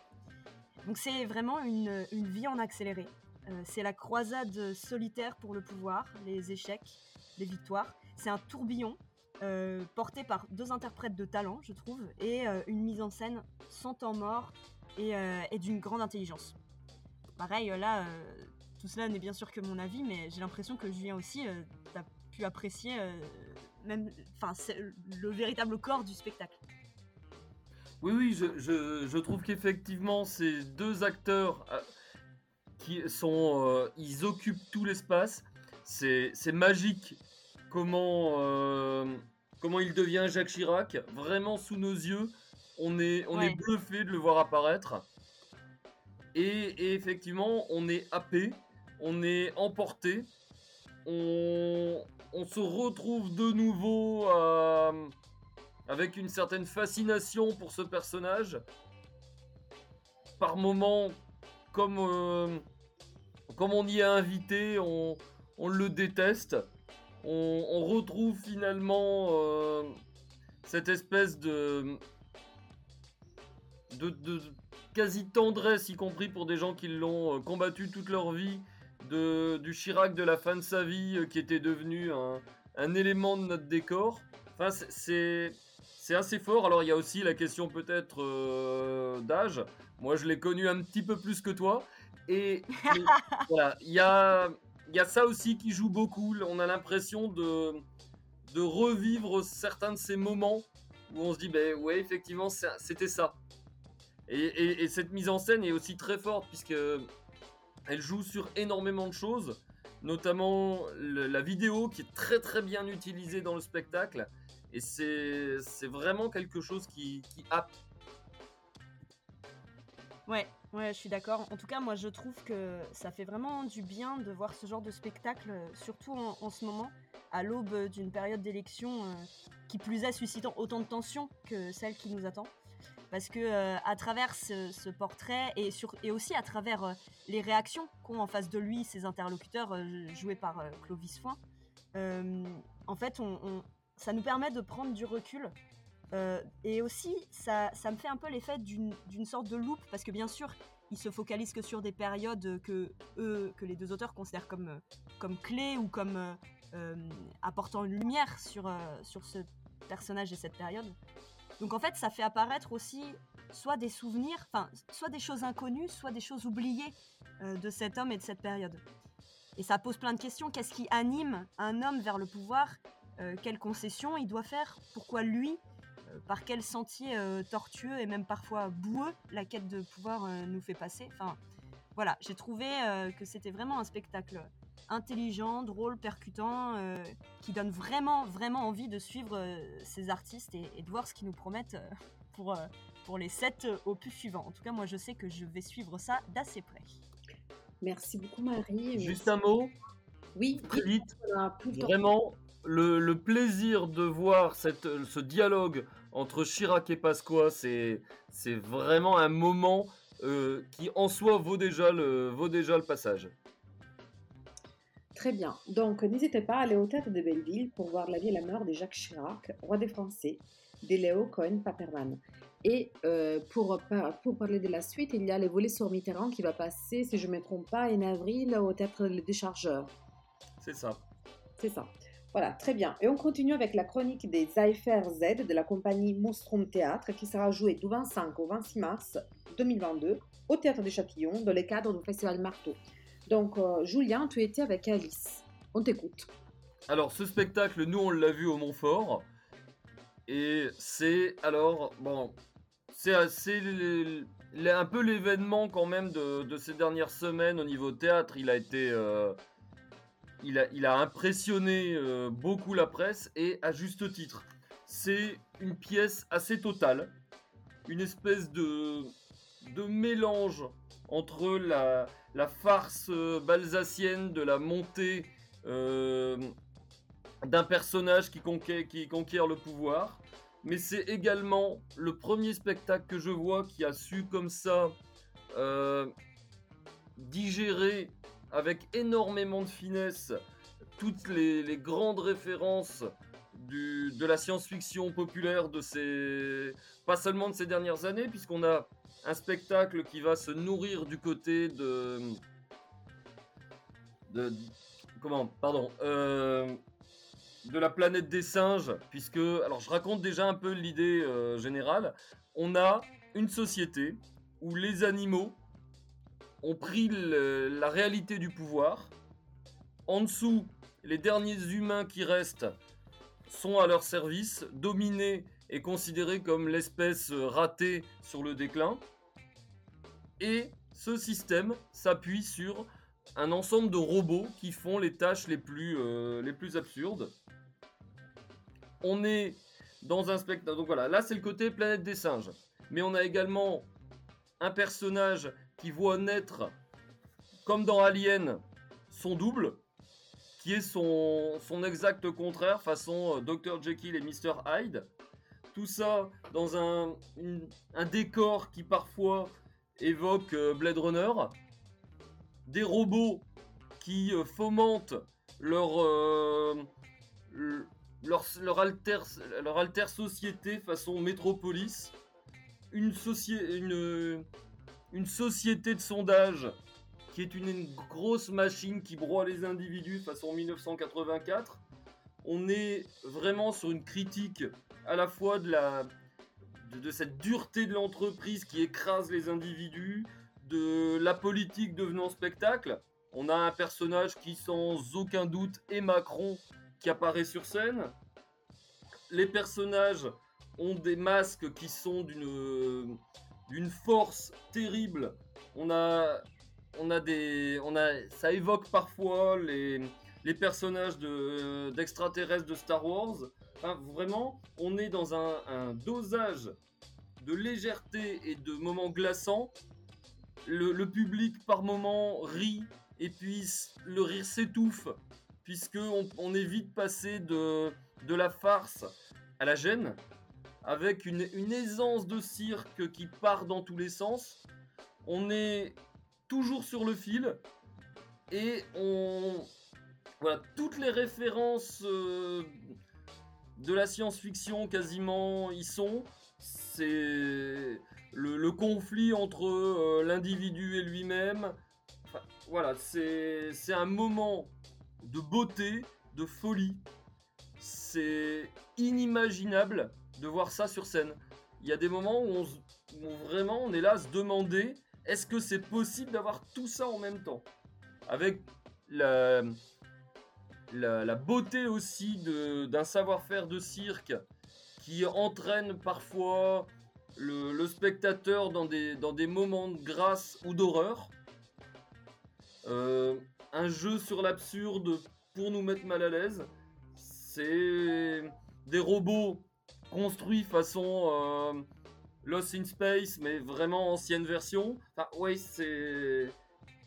Donc c'est vraiment une, vie en accéléré. Euh, c'est la croisade solitaire pour le pouvoir, les échecs, les victoires. C'est un tourbillon euh, porté par deux interprètes de talent, je trouve, et une mise en scène sans temps mort et, d'une grande intelligence. Pareil, là, tout cela n'est bien sûr que mon avis, mais j'ai l'impression que Julien aussi, pu apprécier même, enfin, le véritable corps du spectacle. Oui, oui, je, trouve qu'effectivement, ces deux acteurs euh, qui sont, euh, ils occupent tout l'espace. C'est magique comment, euh, comment il devient Jacques Chirac. Vraiment sous nos yeux, on est, on est bluffé de le voir apparaître. Et, et, effectivement, on est happé, on est emporté. On, on se retrouve de nouveau euh, avec une certaine fascination pour ce personnage. Par moments, comme, euh, on y est invité, on, le déteste. On, retrouve finalement euh, cette espèce de quasi tendresse, y compris pour des gens qui l'ont combattu toute leur vie du Chirac de la fin de sa vie euh, qui était devenu un, élément de notre décor. Enfin, c'est assez fort. Alors, il y a aussi la question peut-être euh, d'âge. Moi, je l'ai connu un petit peu plus que toi. Et, voilà, il y a, il y a ça aussi qui joue beaucoup. On a l'impression de, de revivre certains de ces moments où on se dit, ben ouais, effectivement, c'était ça. Et, cette mise en scène est aussi très forte puisque elle joue sur énormément de choses, notamment la vidéo qui est très très bien utilisée dans le spectacle. Et c'est vraiment quelque chose qui, qui happe. Ouais, Ouais, je suis d'accord. En tout cas, moi, je trouve que ça fait vraiment du bien de voir ce genre de spectacle, surtout en, ce moment, à l'aube d'une période d'élection euh, qui plus est suscitant autant de tensions que celle qui nous attend. Parce que euh, à travers ce, portrait et, aussi à travers euh, les réactions qu'ont en face de lui ses interlocuteurs joués par Clovis Foin, en fait, ça nous permet de prendre du recul euh, et aussi, ça, me fait un peu l'effet d'une sorte de loupe, parce que bien sûr, ils se focalisent que sur des périodes que eux, que les deux auteurs considèrent comme, clés ou comme euh, apportant une lumière euh, sur ce personnage et cette période. Donc en fait, ça fait apparaître aussi soit des souvenirs, enfin, soit des choses inconnues, soit des choses oubliées de cet homme et de cette période. Et ça pose plein de questions. Qu'est-ce qui anime un homme vers le pouvoir Quelles concessions il doit faire? Pourquoi lui? Euh, par quel sentier euh, tortueux et même parfois boueux la quête de pouvoir euh, nous fait passer? Enfin, voilà, j'ai trouvé que c'était vraiment un spectacle intelligent, drôle, percutant, qui donne vraiment, vraiment envie de suivre ces artistes et, de voir ce qu'ils nous promettent pour, pour les sept opus suivants. En tout cas, moi, je sais que je vais suivre ça d'assez près. Merci beaucoup, Marie. Juste un mot Oui, très vite. Vraiment, le, plaisir de voir cette, ce dialogue entre Chirac et Pasqua, c'est vraiment un moment euh, qui en soi vaut déjà, le, vaut déjà le passage. Très bien. Donc, n'hésitez pas à aller au Théâtre de Belleville pour voir La vie et la mort de Jacques Chirac, roi des Français, de Léo Cohen-Paperman. Et euh, pour, pour parler de la suite, il y a les volets sur Mitterrand qui va passer, si je ne me trompe pas, en avril au Théâtre des Déchargeurs. C'est ça. C'est ça. Voilà, très bien. Et on continue avec la chronique des Zypher Z de la compagnie Monstrum Théâtre qui sera jouée du 25 au 26 mars 2022 au Théâtre des Châtillons dans le cadre du Festival Marteau. Donc, euh, Julien, tu étais avec Alice. On t'écoute. Alors, ce spectacle, nous, on l'a vu au Montfort. Et c'est, alors, bon, c'est un peu l'événement quand même de, ces dernières semaines au niveau théâtre. Il a été... Euh, il a, impressionné euh, beaucoup la presse et à juste titre. C'est une pièce assez totale, une espèce de, mélange entre la, farce euh, balsacienne de la montée euh, d'un personnage qui conquiert, le pouvoir, mais c'est également le premier spectacle que je vois qui a su comme ça digérer avec énormément de finesse toutes les, grandes références de la science-fiction populaire de ces pas seulement de ces dernières années puisqu'on a un spectacle qui va se nourrir du côté de comment pardon euh, de la planète des singes puisque alors je raconte déjà un peu l'idée euh, générale on a une société où les animaux ont pris la réalité du pouvoir. En dessous, les derniers humains qui restent sont à leur service, dominés et considérés comme l'espèce ratée sur le déclin. Et ce système s'appuie sur un ensemble de robots qui font les tâches les plus, euh, les plus absurdes. On est dans un spectacle. Donc voilà, là c'est le côté planète des singes. Mais on a également un personnage qui voit naître, comme dans Alien, son double, qui est son, son exact contraire, façon euh, Dr. Jekyll et Mr. Hyde. Tout ça dans un, décor qui parfois évoque euh, Blade Runner. Des robots qui euh, fomentent leur, leur, alter, société façon métropolis. Une, société une, une société de sondage qui est une, grosse machine qui broie les individus façon 1984. On est vraiment sur une critique à la fois de, la, de, cette dureté de l'entreprise qui écrase les individus, de la politique devenant spectacle, On a un personnage qui sans aucun doute est Macron qui apparaît sur scène. Les personnages ont des masques qui sont d'une force terrible. On a on a des on a ça évoque parfois les les personnages de d'extraterrestres de Star Wars. Vraiment, on est dans un, dosage de légèreté et de moments glaçants. Le, public par moments rit et puis le rire s'étouffe puisque on, on, est vite de, la farce à la gêne avec une, une, aisance de cirque qui part dans tous les sens. On est toujours sur le fil et on voilà toutes les références euh, de la science-fiction quasiment y sont. C'est le, conflit entre euh, l'individu et lui-même. Voilà, c'est un moment de beauté, de folie. C'est inimaginable de voir ça sur scène. Il y a des moments où, on, où vraiment on est là à se demander est-ce que c'est possible d'avoir tout ça en même temps? Avec la, la, la beauté aussi d'un savoir-faire de cirque qui entraîne parfois le, le, spectateur dans des, dans des moments de grâce ou d'horreur. Euh, un jeu sur l'absurde pour nous mettre mal à l'aise. C'est des robots construits façon euh, Lost in Space, mais vraiment ancienne version. Enfin, ouais, c'est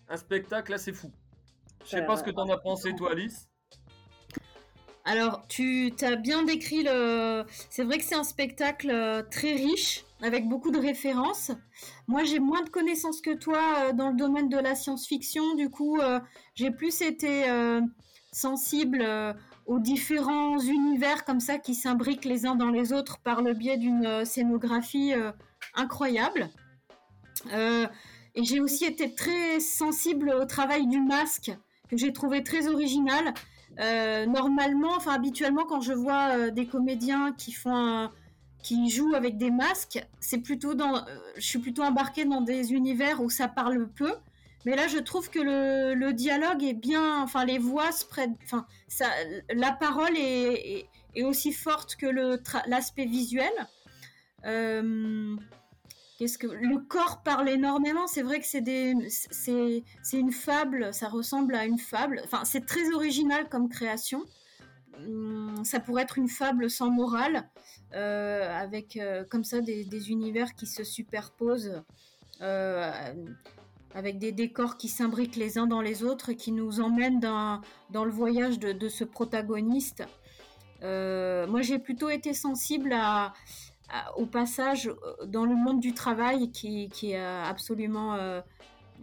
un spectacle assez fou. Je sais pas ce que t'en as pensé, toi, Alice. Alors, tu as bien décrit le. C'est vrai que c'est un spectacle euh, très riche, avec beaucoup de références. Moi, j'ai moins de connaissances que toi euh, dans le domaine de la science-fiction. Du coup, euh, j'ai plus été sensible aux différents univers comme ça qui s'imbriquent les uns dans les autres par le biais d'une scénographie incroyable. et j'ai aussi été très sensible au travail du masque que j'ai trouvé très original. Euh, normalement, enfin habituellement, quand je vois euh, des comédiens qui font qui jouent avec des masques, c'est plutôt dans, euh, je suis plutôt embarquée dans des univers où ça parle peu. Mais là, je trouve que le, dialogue est bien, enfin les voix se prêtent, enfin la parole est, aussi forte que l'aspect visuel. Le corps parle énormément C'est vrai que c'est une fable. Ça ressemble à une fable. Enfin, c'est très original comme création. Hum, ça pourrait être une fable sans morale, euh, avec euh, comme ça des, univers qui se superposent, euh, avec des décors qui s'imbriquent les uns dans les autres et qui nous emmènent dans, le voyage de, ce protagoniste. Moi, j'ai plutôt été sensible à, au passage euh, dans le monde du travail qui, est absolument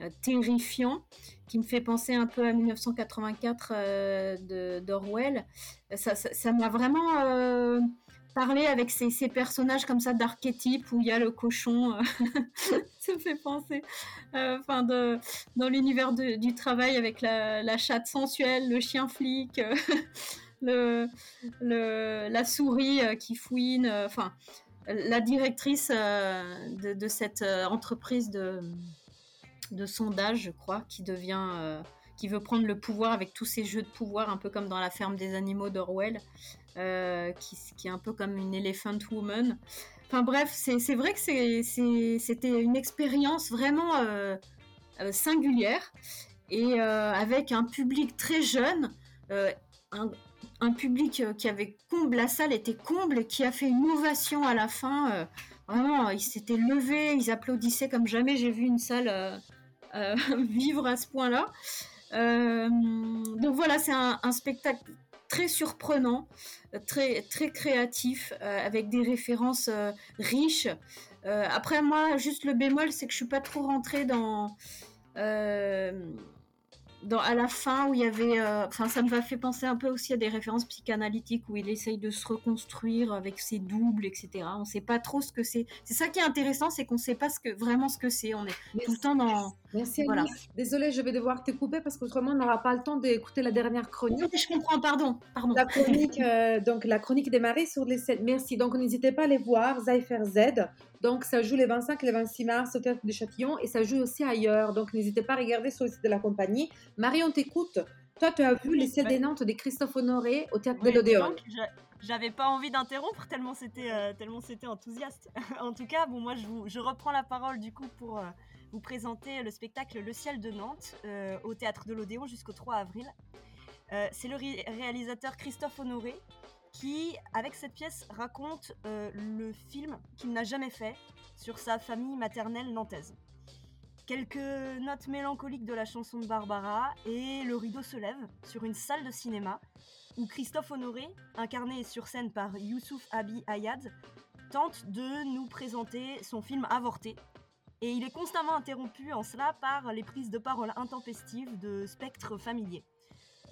euh, terrifiant, qui me fait penser un peu à 1984 euh, d'Orwell. Ça m'a vraiment euh, parlé avec ces, personnages comme ça d'archétypes où il y a le cochon, ça me fait penser, enfin dans l'univers du travail avec la, chatte sensuelle, le chien flic. la souris qui fouine, enfin, la directrice euh, de, cette euh, entreprise de, sondage, je crois, qui devient, euh, qui veut prendre le pouvoir avec tous ces jeux de pouvoir, un peu comme dans la ferme des animaux d'Orwell, qui, est un peu comme une elephant woman. Enfin bref, c'est vrai que c'était une expérience vraiment singulière et avec un public très jeune. Un, un public euh, qui avait comble, la salle était comble et qui a fait une ovation à la fin. Euh, vraiment, ils s'étaient levés, ils applaudissaient comme jamais j'ai vu une salle euh, vivre à ce point-là. Donc voilà, c'est un, un, spectacle très surprenant, très, très créatif, avec des références riches. après, moi, juste le bémol, c'est que je suis pas trop rentrée dans dans, à la fin où il y avait, enfin, euh, ça me fait penser un peu aussi à des références psychanalytiques où il essaye de se reconstruire avec ses doubles, etc. On ne sait pas trop ce que c'est. C'est ça qui est intéressant, c'est qu'on ne sait pas ce que, vraiment ce que c'est. On est Merci. tout le temps dans. Merci. Voilà. Désolée, je vais devoir te couper parce qu'autrement on n'aura pas le temps d'écouter la dernière chronique. Oui, je comprends, pardon, pardon. La chronique, euh, donc la chronique des marées sur les. Merci. Donc n'hésitez pas à aller voir Zypher Z Donc, ça joue les 25 et les 26 mars au Théâtre de Châtillon et ça joue aussi ailleurs. Donc, n'hésitez pas à regarder sur le site de la compagnie. Marie, on t'écoute. Toi, tu as vu Les Ciels des Nantes de Christophe Honoré au Théâtre de l'Odéon. J'avais pas envie d'interrompre tellement c'était euh, tellement c'était enthousiaste. en tout cas, bon, moi, je, vous, je reprends la parole du coup pour euh, vous présenter le spectacle Le Ciel de Nantes euh, au Théâtre de l'Odéon jusqu'au 3 avril. C'est le réalisateur Christophe Honoré qui, avec cette pièce, raconte le film qu'il n'a jamais fait sur sa famille maternelle nantaise. Quelques notes mélancoliques de la chanson de Barbara et le rideau se lève sur une salle de cinéma où Christophe Honoré, incarné sur scène par Youssouf Abi Ayad, tente de nous présenter son film avorté. Et il est constamment interrompu en cela par les prises de parole intempestives de spectres familiers.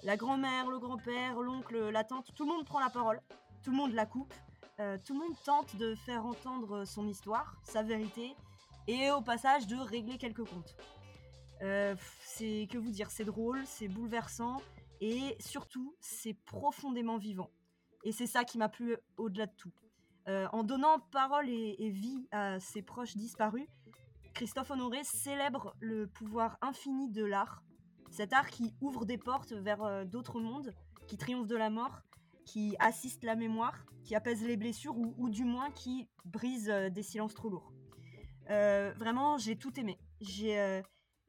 La grand-mère, le grand-père, l'oncle, la tante, tout le monde prend la parole, tout le monde la coupe, euh, tout le monde tente de faire entendre son histoire, sa vérité, et au passage de régler quelques comptes. Euh, c'est que vous dire, c'est drôle, c'est bouleversant et surtout c'est profondément vivant. Et c'est ça qui m'a plu au-delà de tout. Euh, en donnant parole et, vie à ses proches disparus, Christophe Honoré célèbre le pouvoir infini de l'art, cet art qui ouvre des portes vers euh, d'autres mondes, qui triomphe de la mort, qui assiste la mémoire, qui apaise les blessures ou, du moins qui brise des silences trop lourds. Euh, vraiment, j'ai tout aimé. Euh,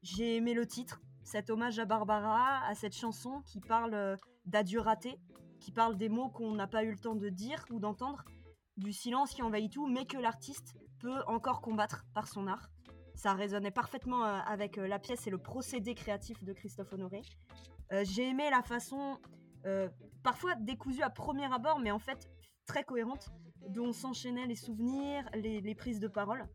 j'ai aimé le titre, cet hommage à Barbara, à cette chanson qui parle euh, d'adieu raté, qui parle des mots qu'on n'a pas eu le temps de dire ou d'entendre, du silence qui envahit tout, mais que l'artiste peut encore combattre par son art. Ça résonnait parfaitement avec la pièce et le procédé créatif de Christophe Honoré. J'ai aimé la façon, parfois décousue à premier abord, mais en fait très cohérente, dont s'enchaînaient les souvenirs, les prises de parole.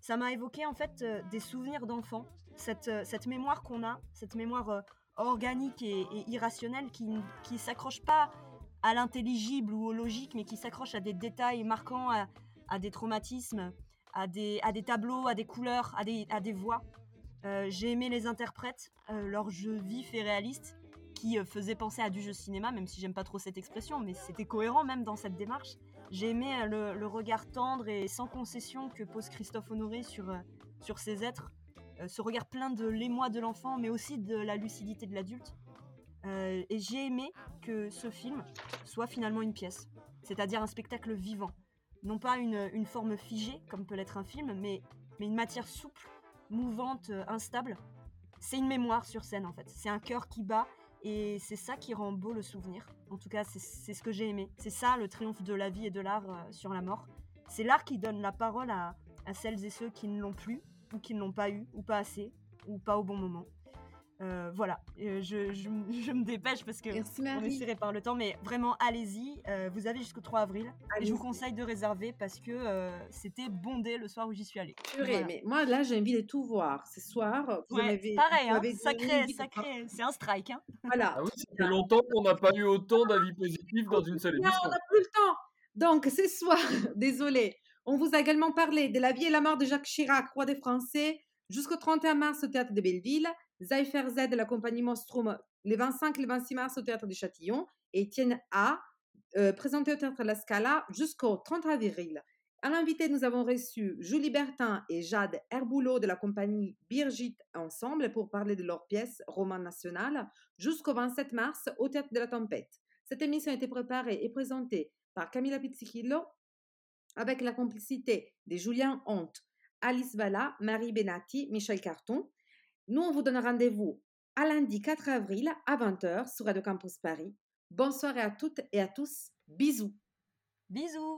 Ça m'a évoqué en fait euh, des souvenirs d'enfants, cette, euh, mémoire qu'on a, cette mémoire euh, organique et, irrationnelle qui ne s'accroche pas à l'intelligible ou au logique, mais qui s'accroche à des détails marquants, à, des traumatismes, à des, tableaux, à des couleurs, à des, voix. J'ai aimé les interprètes, leur jeu vif et réaliste, qui faisait penser à du jeu cinéma, même si j'aime pas trop cette expression, mais c'était cohérent même dans cette démarche. J'ai aimé euh, le, regard tendre et sans concession que pose Christophe Honoré sur, euh, sur ces êtres. Euh, ce regard plein de l'émoi de l'enfant, mais aussi de la lucidité de l'adulte. et j'ai aimé que ce film soit finalement une pièce, c'est-à-dire un spectacle vivant. Non pas une, une forme figée, comme peut l'être un film, mais, mais une matière souple, mouvante, instable. C'est une mémoire sur scène en fait. C'est un cœur qui bat et c'est ça qui rend beau le souvenir. En tout cas, c'est ce que j'ai aimé. C'est ça le triomphe de la vie et de l'art euh, sur la mort. C'est l'art qui donne la parole à, à, celles et ceux qui ne l'ont plus, ou qui ne l'ont pas eu, ou pas assez, ou pas au bon moment. Euh, voilà, euh, je, je, me dépêche parce que on est serré par le temps, mais vraiment allez-y. Euh, vous avez jusqu'au 3 avril. Et je vous conseille de réserver parce que c'était bondé le soir où j'y suis allée. mais moi là j'ai envie de tout voir ce soir. pareil, hein, sacré, sacré, c'est un strike. Hein. Voilà. Ah oui, ça fait longtemps qu'on n'a pas eu autant d'avis positifs dans une seule émission. on n'a plus le temps. Donc ce soir, désolé, on vous a également parlé de la vie et la mort de Jacques Chirac, roi des Français, jusqu'au 31 mars au théâtre de Belleville. Zypher Z compagnie Monstrum les 25 et les 26 mars au Théâtre des Châtillons et Étienne A, euh, présenté au Théâtre La Scala jusqu'au 30 avril. À l'invité, nous avons reçu Julie Bertin et Jade Herboulot de la compagnie Birgit Ensemble pour parler de leur pièce Roman National jusqu'au 27 mars au Théâtre de la Tempête. Cette émission a été préparée et présentée par Camilla Pizzichillo avec la complicité de Julien Honte, Alice Valla, Marie Benatti, Michel Carton. Nous, on vous donne rendez-vous à lundi 4 avril à 20h sur Radio Campus Paris. Bonsoir à toutes et à tous. Bisous. Bisous.